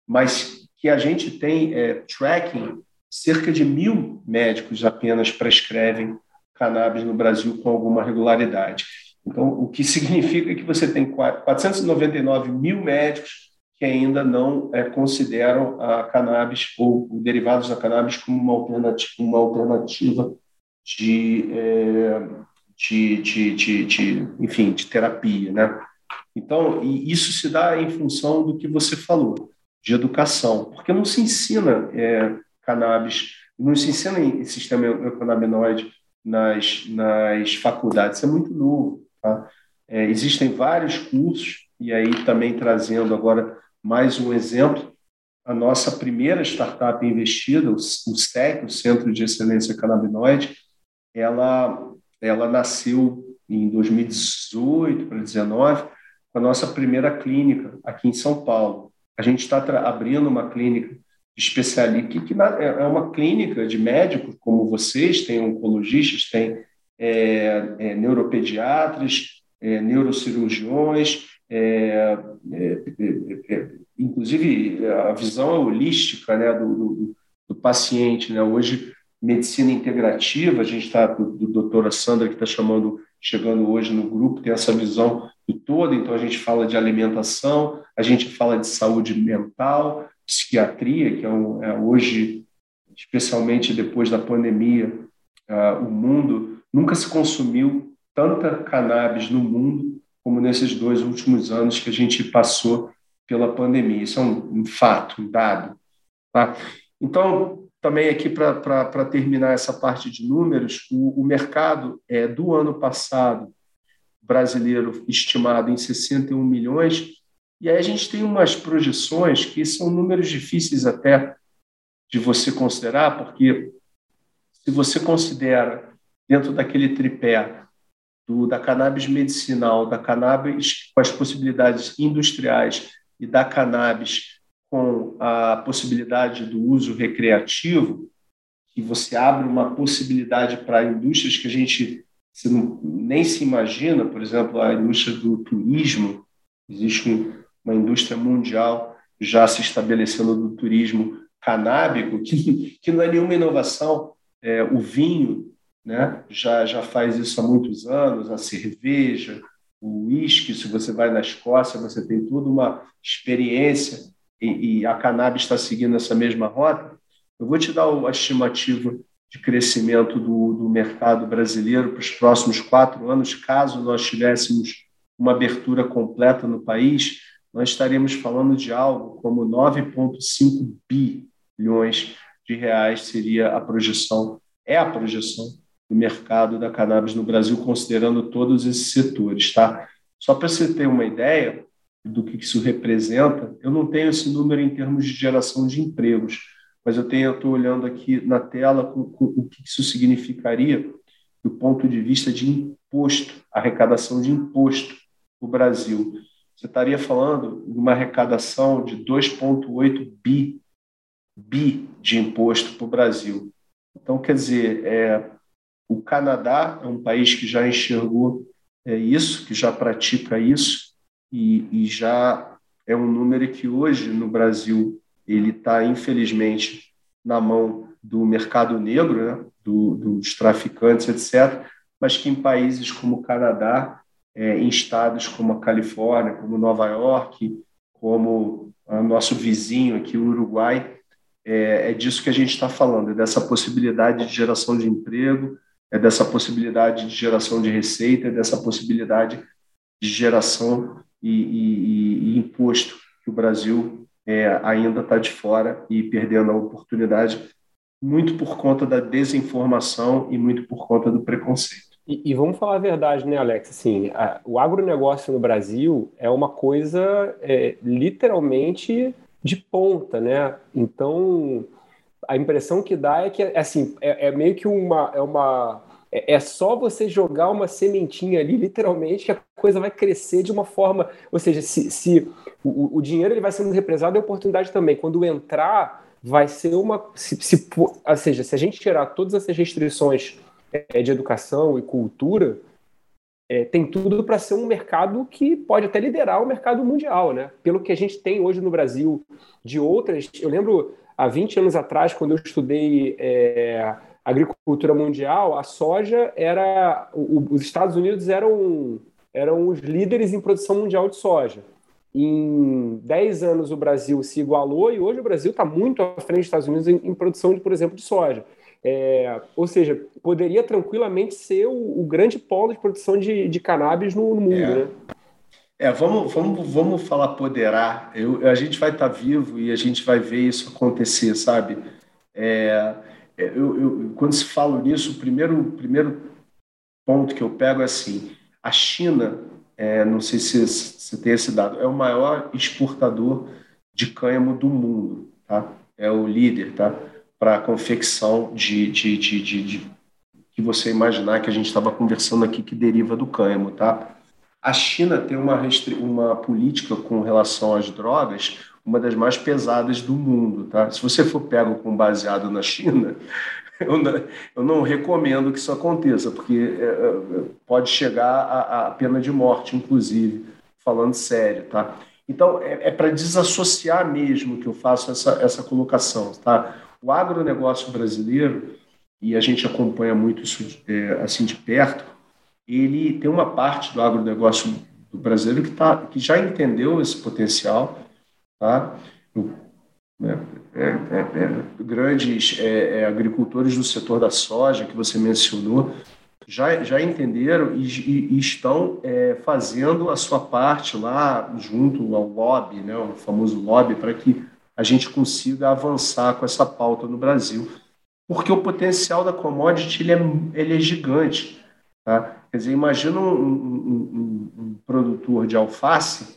mas que a gente tem é, tracking, cerca de mil médicos apenas prescrevem cannabis no Brasil com alguma regularidade. Então, o que significa que você tem 499 mil médicos que ainda não é, consideram a cannabis ou derivados da cannabis como uma alternativa, uma alternativa de, é, de, de, de, de, enfim, de terapia, né? Então, isso se dá em função do que você falou, de educação, porque não se ensina é, cannabis, não se ensina em sistema endocannabinoide nas, nas faculdades, isso é muito novo. Tá? É, existem vários cursos, e aí também trazendo agora mais um exemplo, a nossa primeira startup investida, o SEC, o Centro de Excelência Canabinoide, ela, ela nasceu em 2018 para 2019, com a nossa primeira clínica aqui em São Paulo. A gente está abrindo uma clínica especialista, que, que é, é uma clínica de médicos como vocês, tem oncologistas, tem é, é, neuropediatras, é, neurocirurgiões, é, é, inclusive a visão holística né, do, do, do, paciente. Né? Hoje, medicina integrativa, a gente está, do, do doutora Sandra, que está chamando, chegando hoje no grupo, tem essa visão do todo, então a gente fala de alimentação, a gente fala de saúde mental, psiquiatria, que é, um, é hoje, especialmente depois da pandemia, uh, o mundo Nunca se consumiu tanta cannabis no mundo como nesses dois últimos anos que a gente passou pela pandemia. Isso é um, um fato, um dado. Tá? Então, também aqui para terminar essa parte de números, o, o mercado é, do ano passado brasileiro estimado em 61 milhões, e aí a gente tem umas projeções que são números difíceis até de você considerar, porque se você considera dentro daquele tripé do, da cannabis medicinal, da cannabis com as possibilidades industriais e da cannabis com a possibilidade do uso recreativo, que você abre uma possibilidade para indústrias que a gente não, nem se imagina, por exemplo, a indústria do turismo, existe um, uma indústria mundial já se estabelecendo do turismo canábico, que, que não é nenhuma inovação. É, o vinho né, já, já faz isso há muitos anos, a cerveja, o uísque, se você vai na Escócia, você tem toda uma experiência e, e a cannabis está seguindo essa mesma rota. Eu vou te dar a estimativa de crescimento do, do mercado brasileiro para os próximos quatro anos, caso nós tivéssemos uma abertura completa no país, nós estaríamos falando de algo como 9,5 bilhões de reais seria a projeção, é a projeção do mercado da cannabis no Brasil, considerando todos esses setores, tá? Só para você ter uma ideia do que isso representa, eu não tenho esse número em termos de geração de empregos, mas eu tenho, estou olhando aqui na tela com, com, o que isso significaria do ponto de vista de imposto, arrecadação de imposto para o Brasil você estaria falando de uma arrecadação de 2,8 bi, bi de imposto para o Brasil. Então, quer dizer, é, o Canadá é um país que já enxergou é, isso, que já pratica isso, e, e já é um número que hoje no Brasil ele está, infelizmente, na mão do mercado negro, né? do, dos traficantes, etc., mas que em países como o Canadá é, em estados como a Califórnia, como Nova York, como o nosso vizinho aqui, o Uruguai. É, é disso que a gente está falando, é dessa possibilidade de geração de emprego, é dessa possibilidade de geração de receita, é dessa possibilidade de geração e, e, e imposto que o Brasil é, ainda está de fora e perdendo a oportunidade, muito por conta da desinformação e muito por conta do preconceito. E, e, vamos falar a verdade, né, Alex? Assim, a, o agronegócio no Brasil é uma coisa é, literalmente de ponta, né? Então, a impressão que dá é que assim, é, é meio que uma. É, uma é, é só você jogar uma sementinha ali, literalmente, que a coisa vai crescer de uma forma. Ou seja, se, se o, o dinheiro ele vai sendo represado, é oportunidade também. Quando entrar, vai ser uma. Se, se, ou seja, se a gente tirar todas essas restrições é, de educação e cultura, é, tem tudo para ser um mercado que pode até liderar o mercado mundial, né? Pelo que a gente tem hoje no Brasil, de outras. Eu lembro há 20 anos atrás, quando eu estudei é, agricultura mundial, a soja era. O, os Estados Unidos eram, eram os líderes em produção mundial de soja. Em 10 anos o Brasil se igualou e hoje o Brasil está muito à frente dos Estados Unidos em, em produção, de, por exemplo, de soja. É, ou seja, poderia tranquilamente ser o, o, grande polo de produção de, de cannabis no, no mundo, é. né? É, vamos, vamos, vamos falar poderar. Eu, a gente vai estar tá vivo e a gente vai ver isso acontecer, sabe? É, eu, eu, quando se fala nisso, o primeiro, primeiro ponto que eu pego é assim: a China, é, não sei se você tem esse dado, é o maior exportador de cânhamo do mundo, tá? É o líder, tá? para a confecção de, de, de, de, de que você imaginar que a gente estava conversando aqui que deriva do cânhamo, tá? A China tem uma, uma política com relação às drogas, uma das mais pesadas do mundo, tá? Se você for pego com baseado na China, [laughs] eu não, eu não recomendo que isso aconteça, porque é, é, pode chegar à, pena de morte, inclusive, falando sério, tá? Então, é, é para desassociar mesmo que eu faço essa, essa colocação, tá? O agronegócio brasileiro, e a gente acompanha muito isso é, assim de perto, ele tem uma parte do agronegócio do brasileiro que, tá, que já entendeu esse potencial, tá? Né, é, é, é, grandes é, é, agricultores do setor da soja que você mencionou já, já entenderam e, e, estão é, fazendo a sua parte lá junto ao lobby, né, o famoso lobby, para que a gente consiga avançar com essa pauta no Brasil, porque o potencial da commodity ele é, ele é gigante. Tá? Quer dizer, imagina um, um, produtor de alface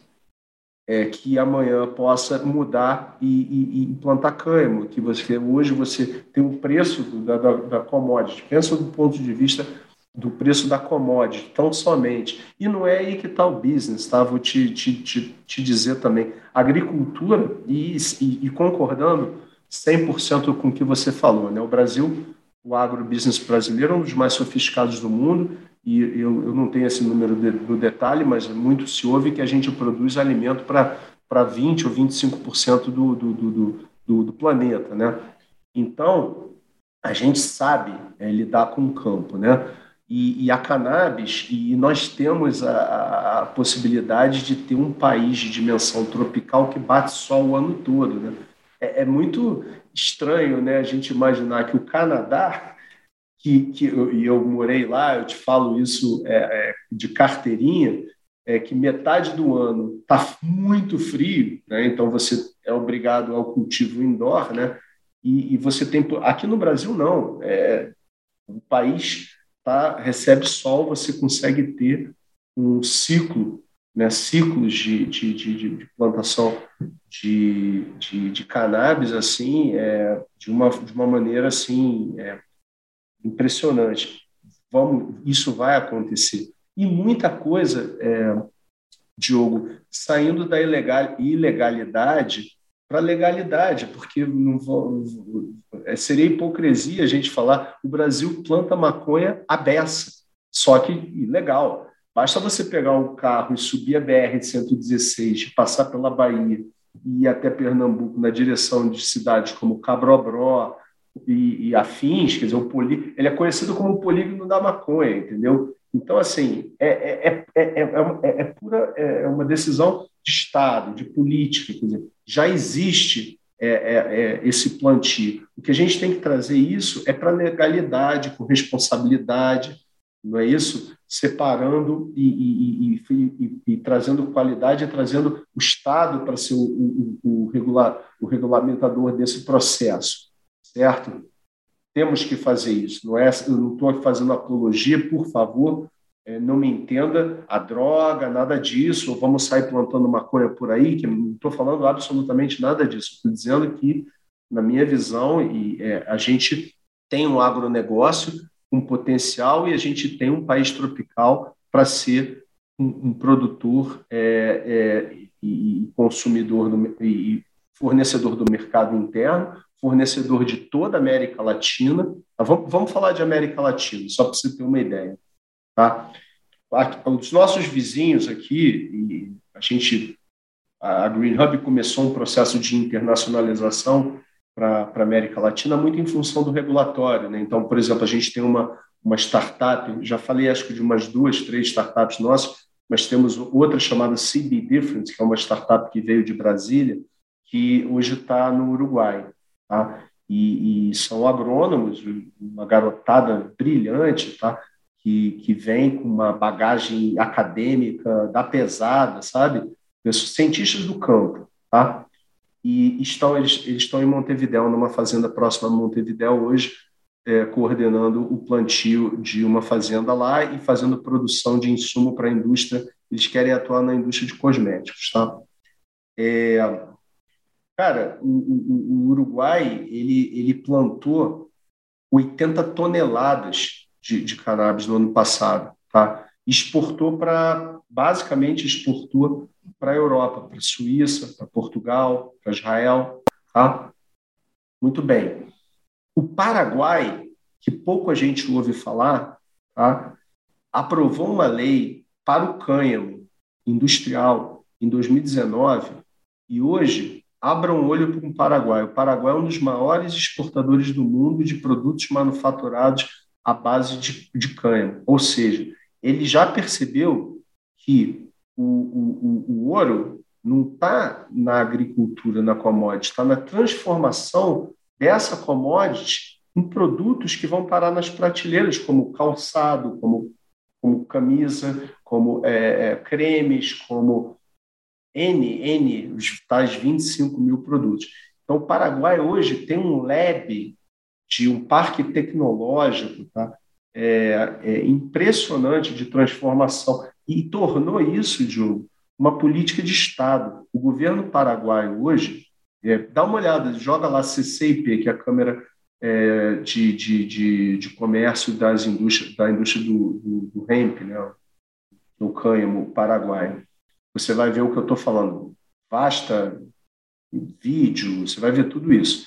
é, que amanhã possa mudar e, e, e implantar cânhamo, que você hoje você tem um preço da, da, da commodity. Pensa do ponto de vista do preço da commodity, tão somente. E não é aí que está o business, tá? Vou te, te, te, te dizer também. Agricultura, e, e, e concordando 100% com o que você falou, né? O Brasil, o agrobusiness brasileiro é um dos mais sofisticados do mundo, e eu, eu não tenho esse número de, do detalhe, mas muito se ouve que a gente produz alimento para 20% ou 25% do, do, do, do, do planeta, né? Então, a gente sabe é, lidar com o campo, né? E, e, a cannabis, e nós temos a, a, possibilidade de ter um país de dimensão tropical que bate sol o ano todo. Né? É, é, muito estranho né, a gente imaginar que o Canadá, que, que eu, e eu morei lá, eu te falo isso é, é, de carteirinha, é que metade do ano está muito frio, né? então você é obrigado ao cultivo indoor, né? e, e você tem. Aqui no Brasil, não. É, o país tá, recebe sol, você consegue ter um ciclo, né, ciclos de, de, de, de plantação de, de, de, cannabis assim, é, de, uma, de uma maneira assim é, impressionante. Vamos, isso vai acontecer. E muita coisa, é, Diogo, saindo da ilegal, ilegalidade para legalidade, porque não vou, é, seria hipocrisia a gente falar o Brasil planta maconha à beça, só que ilegal. Basta você pegar um carro e subir a BR-116, passar pela Bahia e ir até Pernambuco na direção de cidades como Cabrobró e, e afins, quer dizer, o poli, ele é conhecido como o polígono da maconha, entendeu? Então, assim, é, é, é, é, é pura é uma decisão de Estado, de política, quer dizer, já existe é, é, é, esse plantio. O que a gente tem que trazer isso é para legalidade, com responsabilidade, não é isso? Separando e, e, e, e trazendo qualidade, trazendo o Estado para ser o, o, o, regular, o regulamentador desse processo, certo? Temos que fazer isso. Não é, eu não estou fazendo apologia, por favor, é, não me entenda a droga, nada disso, ou vamos sair plantando maconha por aí, que não estou falando absolutamente nada disso. Estou dizendo que, na minha visão, e, é, a gente tem um agronegócio com potencial e a gente tem um país tropical para ser um, um produtor é, é, e consumidor do, e fornecedor do mercado interno, fornecedor de toda a América Latina. Vamos, vamos falar de América Latina, só para você ter uma ideia. Tá? Os nossos vizinhos aqui, a gente, a Green Hub começou um processo de internacionalização para a América Latina muito em função do regulatório. Né? Então, por exemplo, a gente tem uma, uma startup, já falei acho que de umas duas, três startups nossas, mas temos outra chamada CB Difference, que é uma startup que veio de Brasília, que hoje está no Uruguai. Tá? E, e, são agrônomos, uma garotada brilhante, tá? que, que vem com uma bagagem acadêmica da pesada, sabe? Cientistas do campo, tá? E estão, eles, eles estão em Montevidéu, numa fazenda próxima a Montevidéu hoje, é, coordenando o plantio de uma fazenda lá e fazendo produção de insumo para a indústria. Eles querem atuar na indústria de cosméticos, tá? É, cara, o, o, o Uruguai ele, ele plantou 80 toneladas de, de cannabis no ano passado, tá? Exportou para, basicamente, exportou para a Europa, para a Suíça, para Portugal, para Israel, tá? Muito bem. O Paraguai, que pouco a gente ouve falar, tá? aprovou uma lei para o cânhamo industrial em 2019 e hoje abram um olho para o Paraguai. O Paraguai é um dos maiores exportadores do mundo de produtos manufaturados à base de, de cânhamo. Ou seja, ele já percebeu que o, o, o ouro não está na agricultura, na commodity, está na transformação dessa commodity em produtos que vão parar nas prateleiras, como calçado, como, como camisa, como é, é, cremes, como N, N, os tais 25 mil produtos. Então, o Paraguai hoje tem um lab de um parque tecnológico tá? é, é impressionante de transformação. e tornou isso, Diogo, uma política de Estado. O governo paraguaio hoje, é, dá uma olhada, joga lá CCIP, que é a Câmara é, de, de, de, de, Comércio das indústrias, da indústria do, do, do hemp, né, do cânhamo paraguaio. Você vai ver o que eu estou falando. Basta vídeo, você vai ver tudo isso.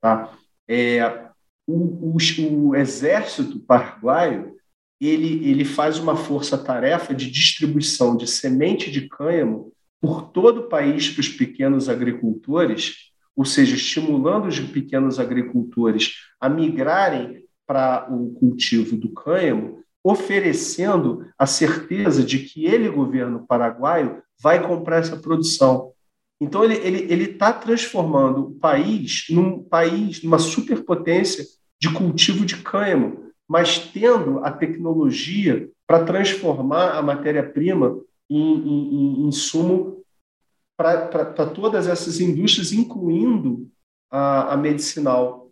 Tá? É, o, o, o exército paraguaio ele, ele faz uma força-tarefa de distribuição de semente de cânhamo por todo o país para os pequenos agricultores, ou seja, estimulando os pequenos agricultores a migrarem para o cultivo do cânhamo, oferecendo a certeza de que ele, governo paraguaio, vai comprar essa produção. Então, ele está ele, ele tá transformando o país num país, numa superpotência de cultivo de cânhamo, mas tendo a tecnologia para transformar a matéria-prima em, em, em insumo para todas essas indústrias, incluindo a, a medicinal.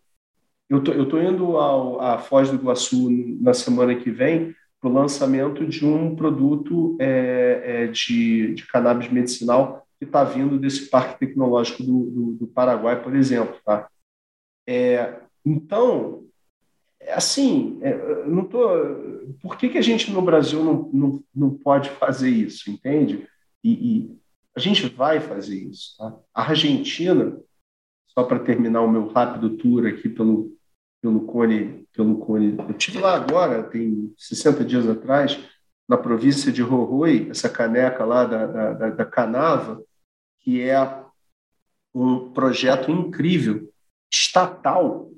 Eu tô, estou indo ao, à Foz do Iguaçu na semana que vem para o lançamento de um produto é, é, de, de cannabis medicinal que está vindo desse parque tecnológico do, do, do Paraguai, por exemplo. Tá? É, então, é assim, é, não tô, por que, que a gente no Brasil não, não, não pode fazer isso, entende? E, e a gente vai fazer isso. Tá? A Argentina, só para terminar o meu rápido tour aqui pelo, pelo Cone, pelo Cone, eu tive lá agora, tem 60 dias atrás, na província de Roroi, essa caneca lá da, da, da Canava, que é um projeto incrível, estatal,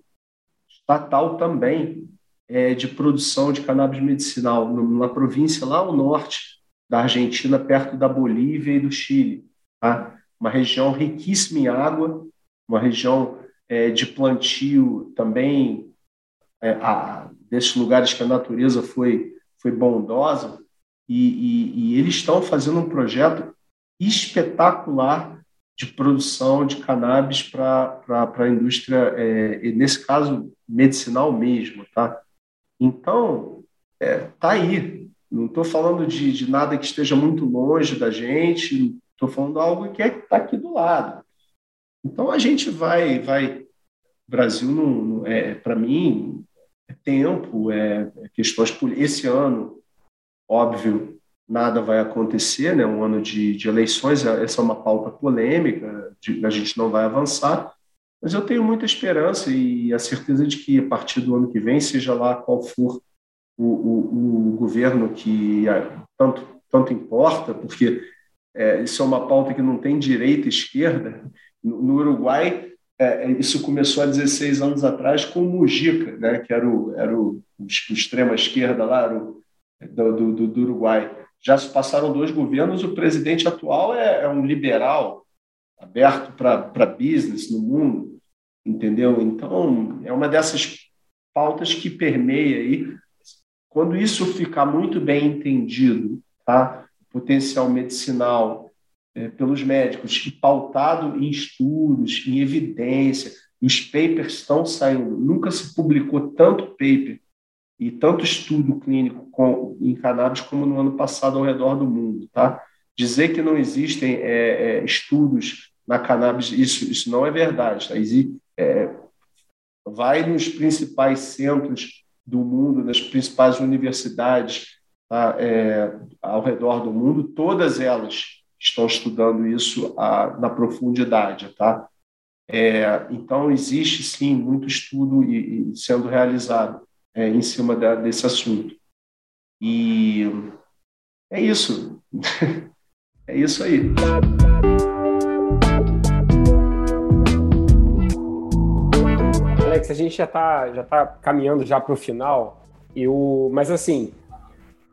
estatal também é, de produção de cannabis medicinal, numa província lá ao norte da Argentina, perto da Bolívia e do Chile. Tá? Uma região riquíssima em água, uma região é, de plantio também é, a, desses lugares que a natureza foi, foi bondosa, e, e, e eles estão fazendo um projeto espetacular de produção de cannabis para a indústria, é, nesse caso, medicinal mesmo, tá? Então, é, tá aí. Não estou falando de, de nada que esteja muito longe da gente, estou falando algo que é, está aqui do lado. Então, a gente vai... vai Brasil, não, não é, para mim, tempo, é, é questões... Esse ano, óbvio, nada vai acontecer, né? um ano de, de eleições, essa é uma pauta polêmica, de, a gente não vai avançar, mas eu tenho muita esperança e a certeza de que a partir do ano que vem, seja lá qual for o, o, o governo que é, tanto, tanto importa, porque é, isso é uma pauta que não tem direita e esquerda. No, no Uruguai, é, é isso começou há 16 anos atrás com o Mujica, né, que era o, era o, o extrema esquerda lá, o, do, do, do Uruguai já se passaram dois governos, o presidente atual é, é um liberal, aberto para business no mundo, entendeu? Então, é uma dessas pautas que permeia aí. Quando isso ficar muito bem entendido, tá? potencial medicinal é, pelos médicos e pautado em estudos, em evidência, os papers estão saindo. Nunca se publicou tanto paper e tanto estudo clínico com, em cannabis como no ano passado ao redor do mundo, tá? Dizer que não existem é, é, estudos na cannabis, isso, isso não é verdade, tá? Existe, é, vai nos principais centros do mundo, nas principais universidades tá? É, ao redor do mundo, todas elas estão estudando isso a, na profundidade, tá? É, então, existe sim muito estudo e, e sendo realizado é, em cima desse assunto. E é isso. [laughs] é isso aí. Alex, a gente já está já tá caminhando já para o final. Eu, mas assim,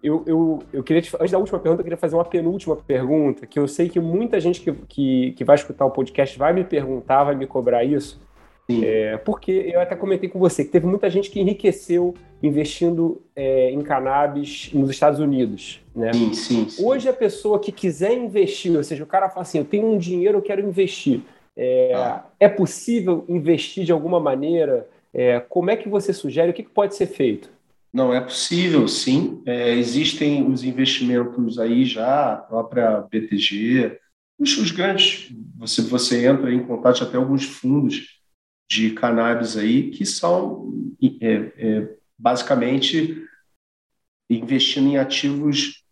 eu, eu, eu queria te, antes da última pergunta, eu queria fazer uma penúltima pergunta, que eu sei que muita gente que, que, que vai escutar o podcast vai me perguntar, vai me cobrar isso. É, porque eu até comentei com você que teve muita gente que enriqueceu investindo é, em cannabis nos Estados Unidos. Né? Sim, sim, sim, Hoje a pessoa que quiser investir, ou seja, o cara fala assim, eu tenho um dinheiro, eu quero investir. É, ah. é possível investir de alguma maneira? É, como é que você sugere? O que, que pode ser feito? Não é possível, sim. É, existem os investimentos aí já, a própria BTG, os, os, grandes. Você, você entra em contato até alguns fundos de cannabis aí que são é, é, basicamente investindo em ativos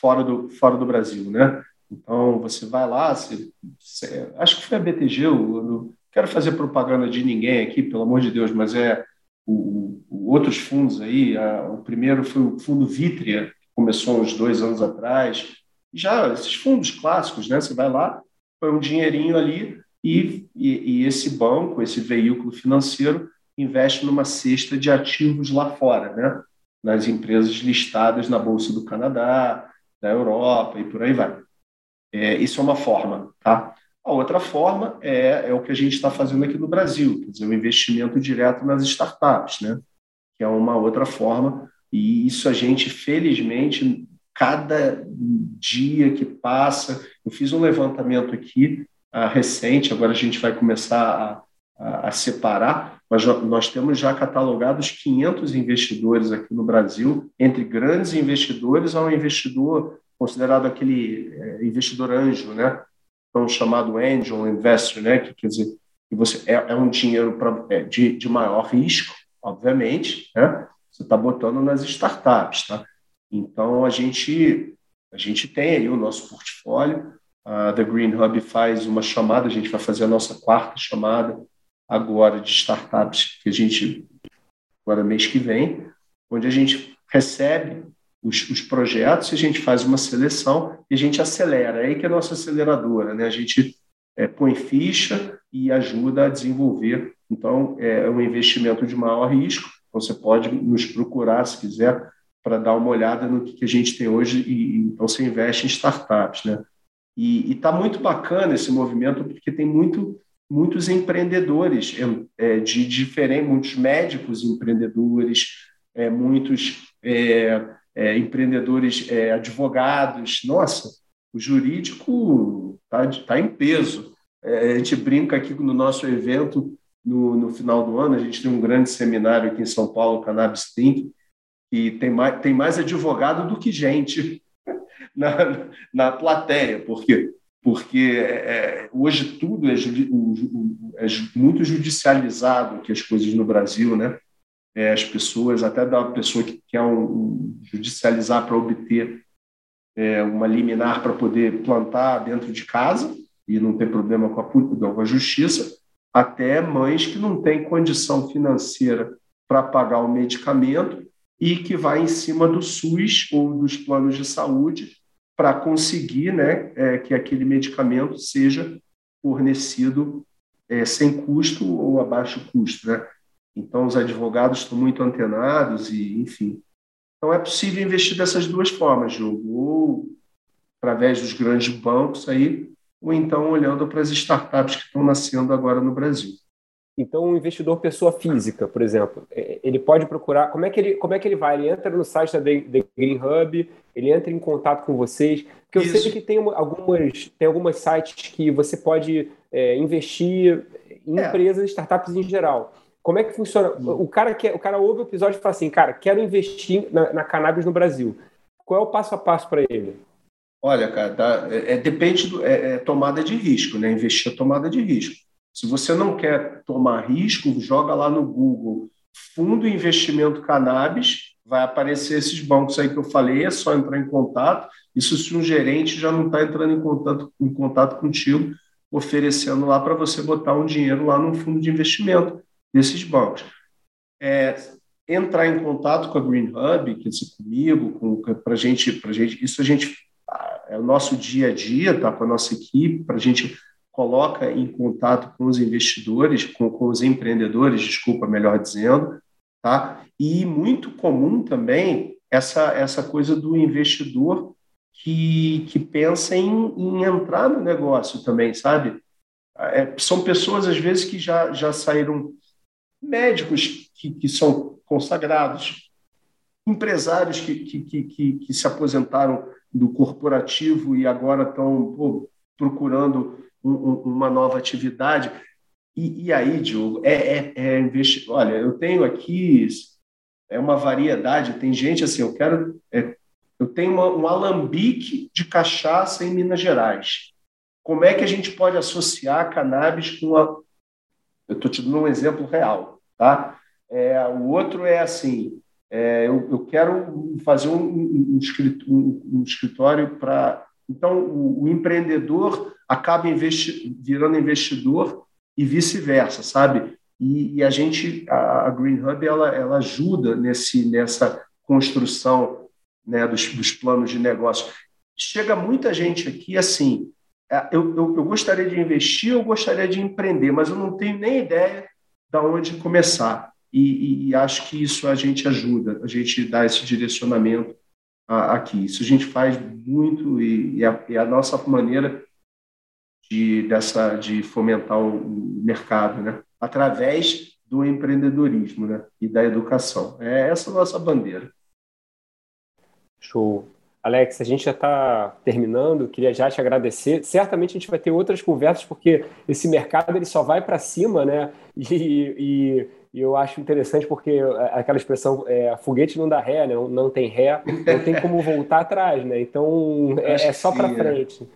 fora do, fora do Brasil, né? Então você vai lá, você, você, acho que foi a BTG, eu, eu não quero fazer propaganda de ninguém aqui, pelo amor de Deus, mas é o, o, outros fundos aí. A, o primeiro foi o fundo Vitria, que começou uns dois anos atrás. Já esses fundos clássicos, né? Você vai lá, põe um dinheirinho ali e, e, e esse banco, esse veículo financeiro, investe numa cesta de ativos lá fora, né? Nas empresas listadas na Bolsa do Canadá, da Europa e por aí vai. É, isso é uma forma, tá? A outra forma é, é o que a gente está fazendo aqui no Brasil, quer dizer, o investimento direto nas startups, né? Que é uma outra forma, e isso a gente, felizmente, cada dia que passa, eu fiz um levantamento aqui uh, recente, agora a gente vai começar a, a, a separar, mas nós temos já catalogados 500 investidores aqui no Brasil, entre grandes investidores ao investidor considerado aquele é, investidor anjo, né? então chamado angel investor, né, que quer dizer que você é, é um dinheiro pra, é, de, de maior risco, obviamente, né? Você está botando nas startups, tá? Então a gente a gente tem aí o nosso portfólio. A The Green Hub faz uma chamada, a gente vai fazer a nossa quarta chamada agora de startups que a gente agora mês que vem, onde a gente recebe os, os, projetos, a gente faz uma seleção e a gente acelera. É aí que é a nossa aceleradora, né? A gente é, põe ficha e ajuda a desenvolver. Então, é um investimento de maior risco. Então, você pode nos procurar, se quiser, para dar uma olhada no que, a gente tem hoje. E, então, você investe em startups, né? E está muito bacana esse movimento, porque tem muito, muitos empreendedores é, de diferentes, muitos médicos empreendedores, é, muitos é, é, empreendedores, é, advogados. Nossa, o jurídico está tá em peso. É, a gente brinca aqui no nosso evento, no, no, final do ano, a gente tem um grande seminário aqui em São Paulo, Cannabis Think, e tem mais, tem mais advogado do que gente [laughs] na, na plateia. Porque é, hoje tudo é, é muito judicializado, que as coisas no Brasil, né? é, as pessoas, até da pessoa que quer um, um judicializar para obter é, uma liminar para poder plantar dentro de casa e não ter problema com a, com a justiça, até mães que não têm condição financeira para pagar o medicamento e que vai em cima do SUS ou dos planos de saúde para conseguir né, é, que aquele medicamento seja fornecido é, sem custo ou a baixo custo. Né? Então, os advogados estão muito antenados e, enfim. Então, é possível investir dessas duas formas, Diogo, ou através dos grandes bancos aí, ou então olhando para as startups que estão nascendo agora no Brasil. Então, um investidor pessoa física, por exemplo, é, ele pode procurar. Como é que ele, como é que ele vai? Ele entra no site da The Green Hub, ele entra em contato com vocês. Porque eu Isso. sei que tem algumas, tem algumas sites que você pode é, investir em é. empresas, startups em geral. Como é que funciona? Hum. O cara, quer, o cara ouve o episódio e fala assim, cara, quero investir na, na cannabis no Brasil. Qual é o passo a passo para ele? Olha, cara, tá, é, é, depende do é, é, tomada de risco, né? Investir é tomada de risco. Se você não quer tomar risco, joga lá no Google Fundo Investimento Cannabis, vai aparecer esses bancos aí que eu falei, é só entrar em contato. Isso se um gerente já não está entrando em contato, em contato contigo, oferecendo lá para você botar um dinheiro lá no fundo de investimento desses bancos. É, entrar em contato com a Green Hub, quer dizer, comigo, para gente, para gente, isso a gente é o nosso dia a dia, tá? Com a nossa equipe, para a gente coloca em contato com os investidores, com, com os empreendedores, desculpa, melhor dizendo, tá? E muito comum também essa essa coisa do investidor que, que pensa em, em entrar no negócio também, sabe? É, são pessoas às vezes que já já saíram médicos que, que são consagrados, empresários que, que, que, que, se aposentaram do corporativo e agora estão pô, procurando um, um, uma nova atividade. E, e aí, Diogo, é, é, é. Olha, eu tenho aqui é uma variedade. Tem gente assim, eu quero. É, eu tenho uma, um alambique de cachaça em Minas Gerais. Como é que a gente pode associar cannabis com a. Eu estou te dando um exemplo real, tá? É, o outro é assim: é, eu, eu, quero fazer um, um, um escritório para. Então, o, o, empreendedor acaba investi virando investidor e vice-versa, sabe? E, e, a gente, a, a Green Hub, ela, ela ajuda nesse, nessa construção né, dos, dos planos de negócio. Chega muita gente aqui assim, é, eu, eu, eu, gostaria de investir, eu gostaria de empreender, mas eu não tenho nem ideia de onde começar. E, e acho que isso a gente ajuda, a gente dá esse direcionamento aqui. Isso a gente faz muito e, e, a, e a, nossa maneira de, dessa, de fomentar o mercado, né? através do empreendedorismo né? e da educação. É essa a nossa bandeira. Show. Alex, a gente já está terminando, queria já te agradecer. Certamente a gente vai ter outras conversas, porque esse mercado ele só vai para cima, né? E, e, eu acho interessante porque aquela expressão é, foguete não dá ré, né? não, tem ré, não tem como voltar atrás, né? Então é, é só para é. frente.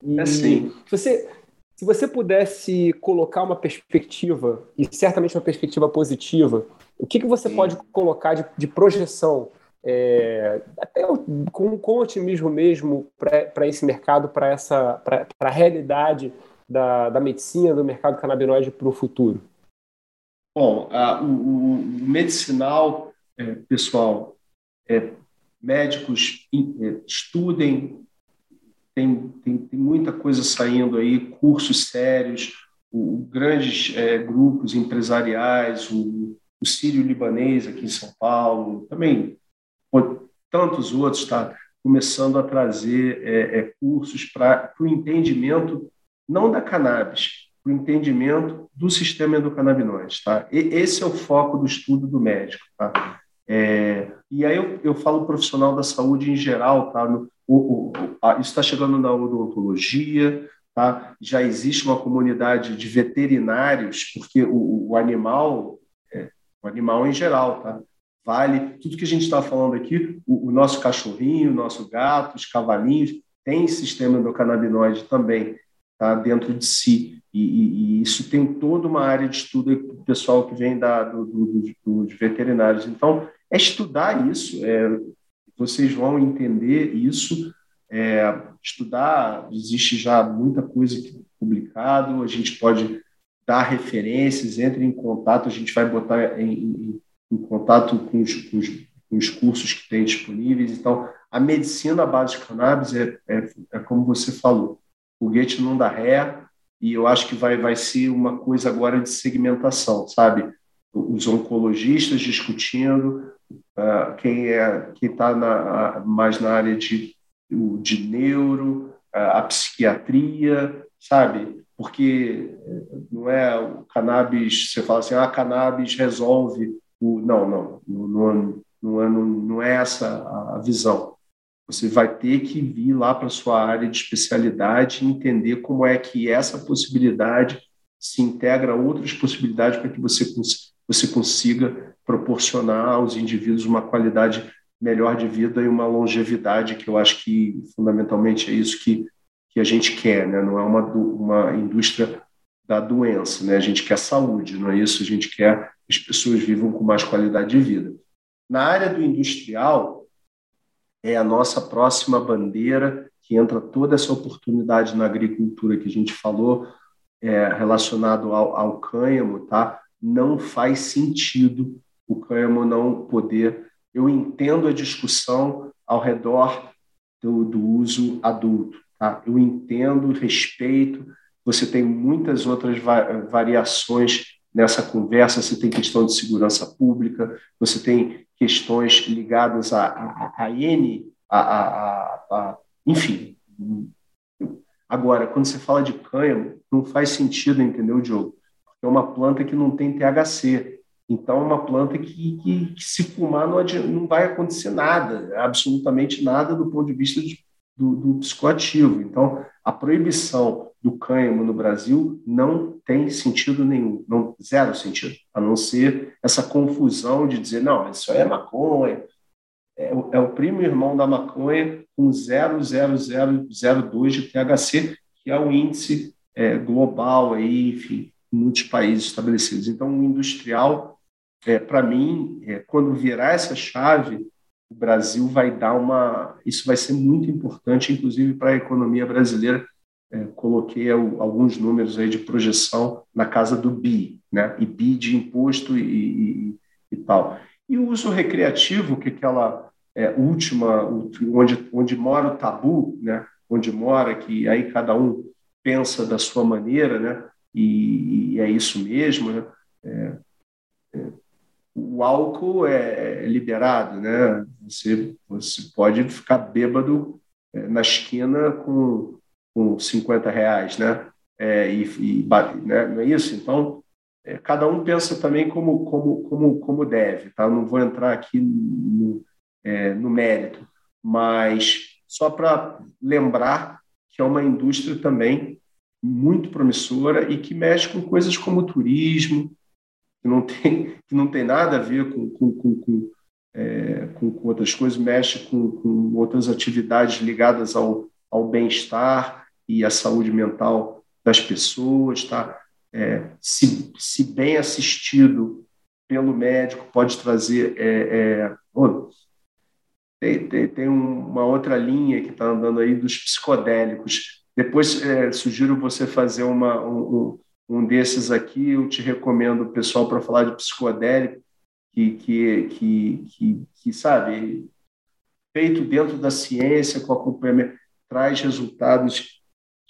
E, é assim. Se você, se você pudesse colocar uma perspectiva, e certamente uma perspectiva positiva, o que, que você sim. pode colocar de, de projeção é, até com, com otimismo mesmo para esse mercado, para essa para a realidade da, da medicina, do mercado canabinoide para o futuro? Bom, a, o, o, medicinal, é, pessoal, é, médicos é, estudem, tem, tem, tem, muita coisa saindo aí, cursos sérios, o, grandes é, grupos empresariais, o, o Sírio-Libanês aqui em São Paulo, também tantos outros, está começando a trazer é, é, cursos para o entendimento, não da cannabis, para o entendimento do sistema endocannabinoide. Tá? E, esse é o foco do estudo do médico. Tá? É, e aí eu, eu falo profissional da saúde em geral, tá? No, o, o, a, isso está chegando na odontologia, tá? já existe uma comunidade de veterinários, porque o, o animal, é, o animal em geral, tá? Vale. Tudo que a gente está falando aqui, o, o, nosso cachorrinho, o nosso gato, os cavalinhos, tem sistema endocannabinoide também tá, dentro de si. E, e, e isso tem toda uma área de estudo do pessoal que vem da, do, do, dos veterinários. Então, é estudar isso, é, vocês vão entender isso, é, estudar, existe já muita coisa publicado, a gente pode dar referências, entre em contato, a gente vai botar em, em em contato com os, com os, com os cursos que tem disponíveis. Então, a medicina à base de cannabis é, é, é como você falou, o foguete não dá ré, e eu acho que vai, vai ser uma coisa agora de segmentação, sabe? Os oncologistas discutindo, uh, quem é quem está mais na área de, de neuro, uh, a psiquiatria, sabe? Porque não é o cannabis, você fala assim, ah, cannabis resolve o, não, não, não, é, não é essa a visão. Você vai ter que vir lá para sua área de especialidade e entender como é que essa possibilidade se integra a outras possibilidades para que você, você consiga proporcionar aos indivíduos uma qualidade melhor de vida e uma longevidade, que eu acho que fundamentalmente é isso que, que a gente quer, né? não é uma, uma indústria da doença, né? a gente quer saúde, não é isso? A gente quer as pessoas vivam com mais qualidade de vida. Na área do industrial, é a nossa próxima bandeira, que entra toda essa oportunidade na agricultura que a gente falou, é, relacionado ao, ao cânhamo, tá? não faz sentido o cânhamo não poder. Eu entendo a discussão ao redor do, do uso adulto, tá? eu entendo, respeito, você tem muitas outras variações nessa conversa, você tem questão de segurança pública, você tem questões ligadas a, a, a N, a, a, a, enfim. Agora, quando você fala de cânhamo, não faz sentido, entendeu, Diogo? É uma planta que não tem THC. Então, é uma planta que, que, que se fumar não, não, vai acontecer nada, absolutamente nada do ponto de vista de, do, do psicoativo. Então, a proibição do cânhamo no Brasil não tem sentido nenhum, não, zero sentido, a não ser essa confusão de dizer, não, isso aí é maconha, é, é o primo irmão da maconha com 0,0002 de THC, que é o índice é, global, aí, enfim, em muitos países estabelecidos. Então, o industrial, é, para mim, é, quando virar essa chave, o Brasil vai dar uma. Isso vai ser muito importante, inclusive para a economia brasileira. É, coloquei alguns números aí de projeção na casa do BI, né? E BI de imposto e, e, e tal. E o uso recreativo, que é aquela é, última, onde, onde mora o tabu, né? Onde mora, que aí cada um pensa da sua maneira, né? E, e é isso mesmo, né? É, o álcool é, é liberado, né? Você, você pode ficar bêbado é, na esquina com, com 50 reais, né? É, e, e né? não é isso? Então, é, cada um pensa também como, como, como, como deve, tá? Não vou entrar aqui no, é, no mérito, mas só para lembrar que é uma indústria também muito promissora e que mexe com coisas como turismo, que não tem, que não tem nada a ver com, com, com, com, é, com, com outras coisas, mexe com, com outras atividades ligadas ao, ao bem-estar e à saúde mental das pessoas, tá? É, se, se bem assistido pelo médico, pode trazer. É, é, oh, tem, tem, tem, uma outra linha que está andando aí dos psicodélicos. Depois é, sugiro você fazer uma, um, um desses aqui, eu te recomendo pessoal para falar de psicodélico, que, que, que, que, que, sabe, feito dentro da ciência, com acompanhamento, traz resultados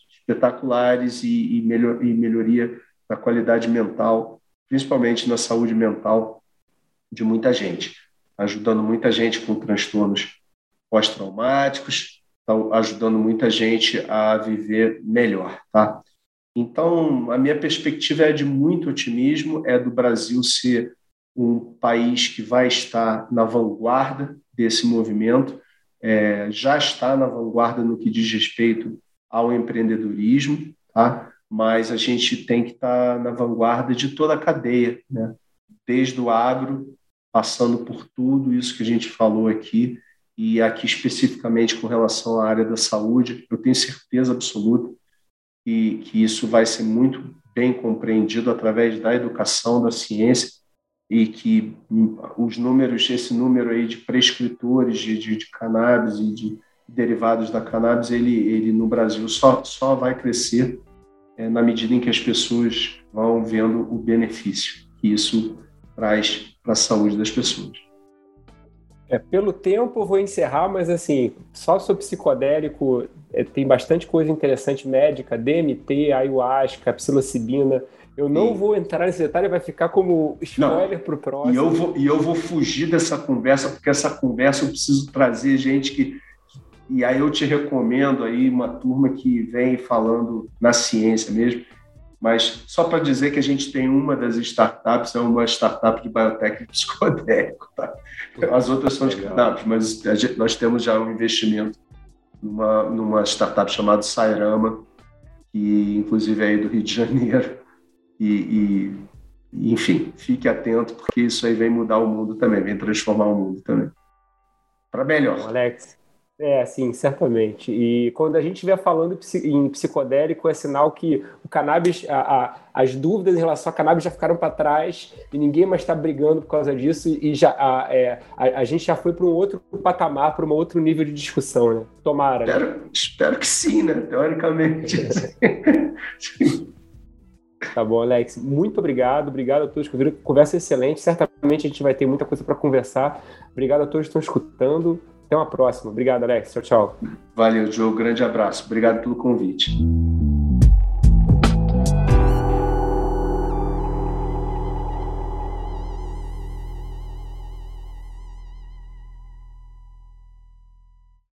espetaculares e, e, melhor, e melhoria da qualidade mental, principalmente na saúde mental de muita gente, ajudando muita gente com transtornos pós-traumáticos, tá ajudando muita gente a viver melhor, tá? Então, a minha perspectiva é de muito otimismo, é do Brasil ser um país que vai estar na vanguarda desse movimento, é, já está na vanguarda no que diz respeito ao empreendedorismo, tá? mas a gente tem que estar na vanguarda de toda a cadeia, né? desde o agro, passando por tudo isso que a gente falou aqui, e aqui especificamente com relação à área da saúde, eu tenho certeza absoluta que, que isso vai ser muito bem compreendido através da educação, da ciência, e que os números, esse número aí de prescritores de, de, de cannabis e de derivados da cannabis, ele, ele no Brasil só, só vai crescer é, na medida em que as pessoas vão vendo o benefício que isso traz para a saúde das pessoas. É, pelo tempo eu vou encerrar, mas assim, só sobre psicodélico é, tem bastante coisa interessante médica, DMT, ayahuasca, psilocibina. Eu não Sim. vou entrar nesse detalhe, vai ficar como spoiler para o próximo. E eu, vou, e eu vou fugir dessa conversa, porque essa conversa eu preciso trazer gente que. E aí eu te recomendo aí uma turma que vem falando na ciência mesmo. Mas só para dizer que a gente tem uma das startups, é uma startup de biotech psicodélico. Tá? As outras são de cannabis, mas gente, nós temos já um investimento numa, numa startup chamada Sairama, que inclusive é aí do Rio de Janeiro. E, e, enfim, fique atento, porque isso aí vem mudar o mundo também, vem transformar o mundo também. Para melhor. Alex, é, sim, certamente. E quando a gente estiver falando em psicodélico, é sinal que o cannabis, a, a, as dúvidas em relação a cannabis já ficaram para trás e ninguém mais está brigando por causa disso e já a, é, a, gente já foi para um outro patamar, para um outro nível de discussão, né? Tomara. Espero, né? espero que sim, né? Teoricamente. [laughs] Tá bom, Alex. Muito obrigado. Obrigado a todos que ouviram. Conversa excelente. Certamente a gente vai ter muita coisa para conversar. Obrigado a todos que estão escutando. Até uma próxima. Obrigado, Alex. Tchau, tchau. Valeu, Joe. Grande abraço. Obrigado pelo convite.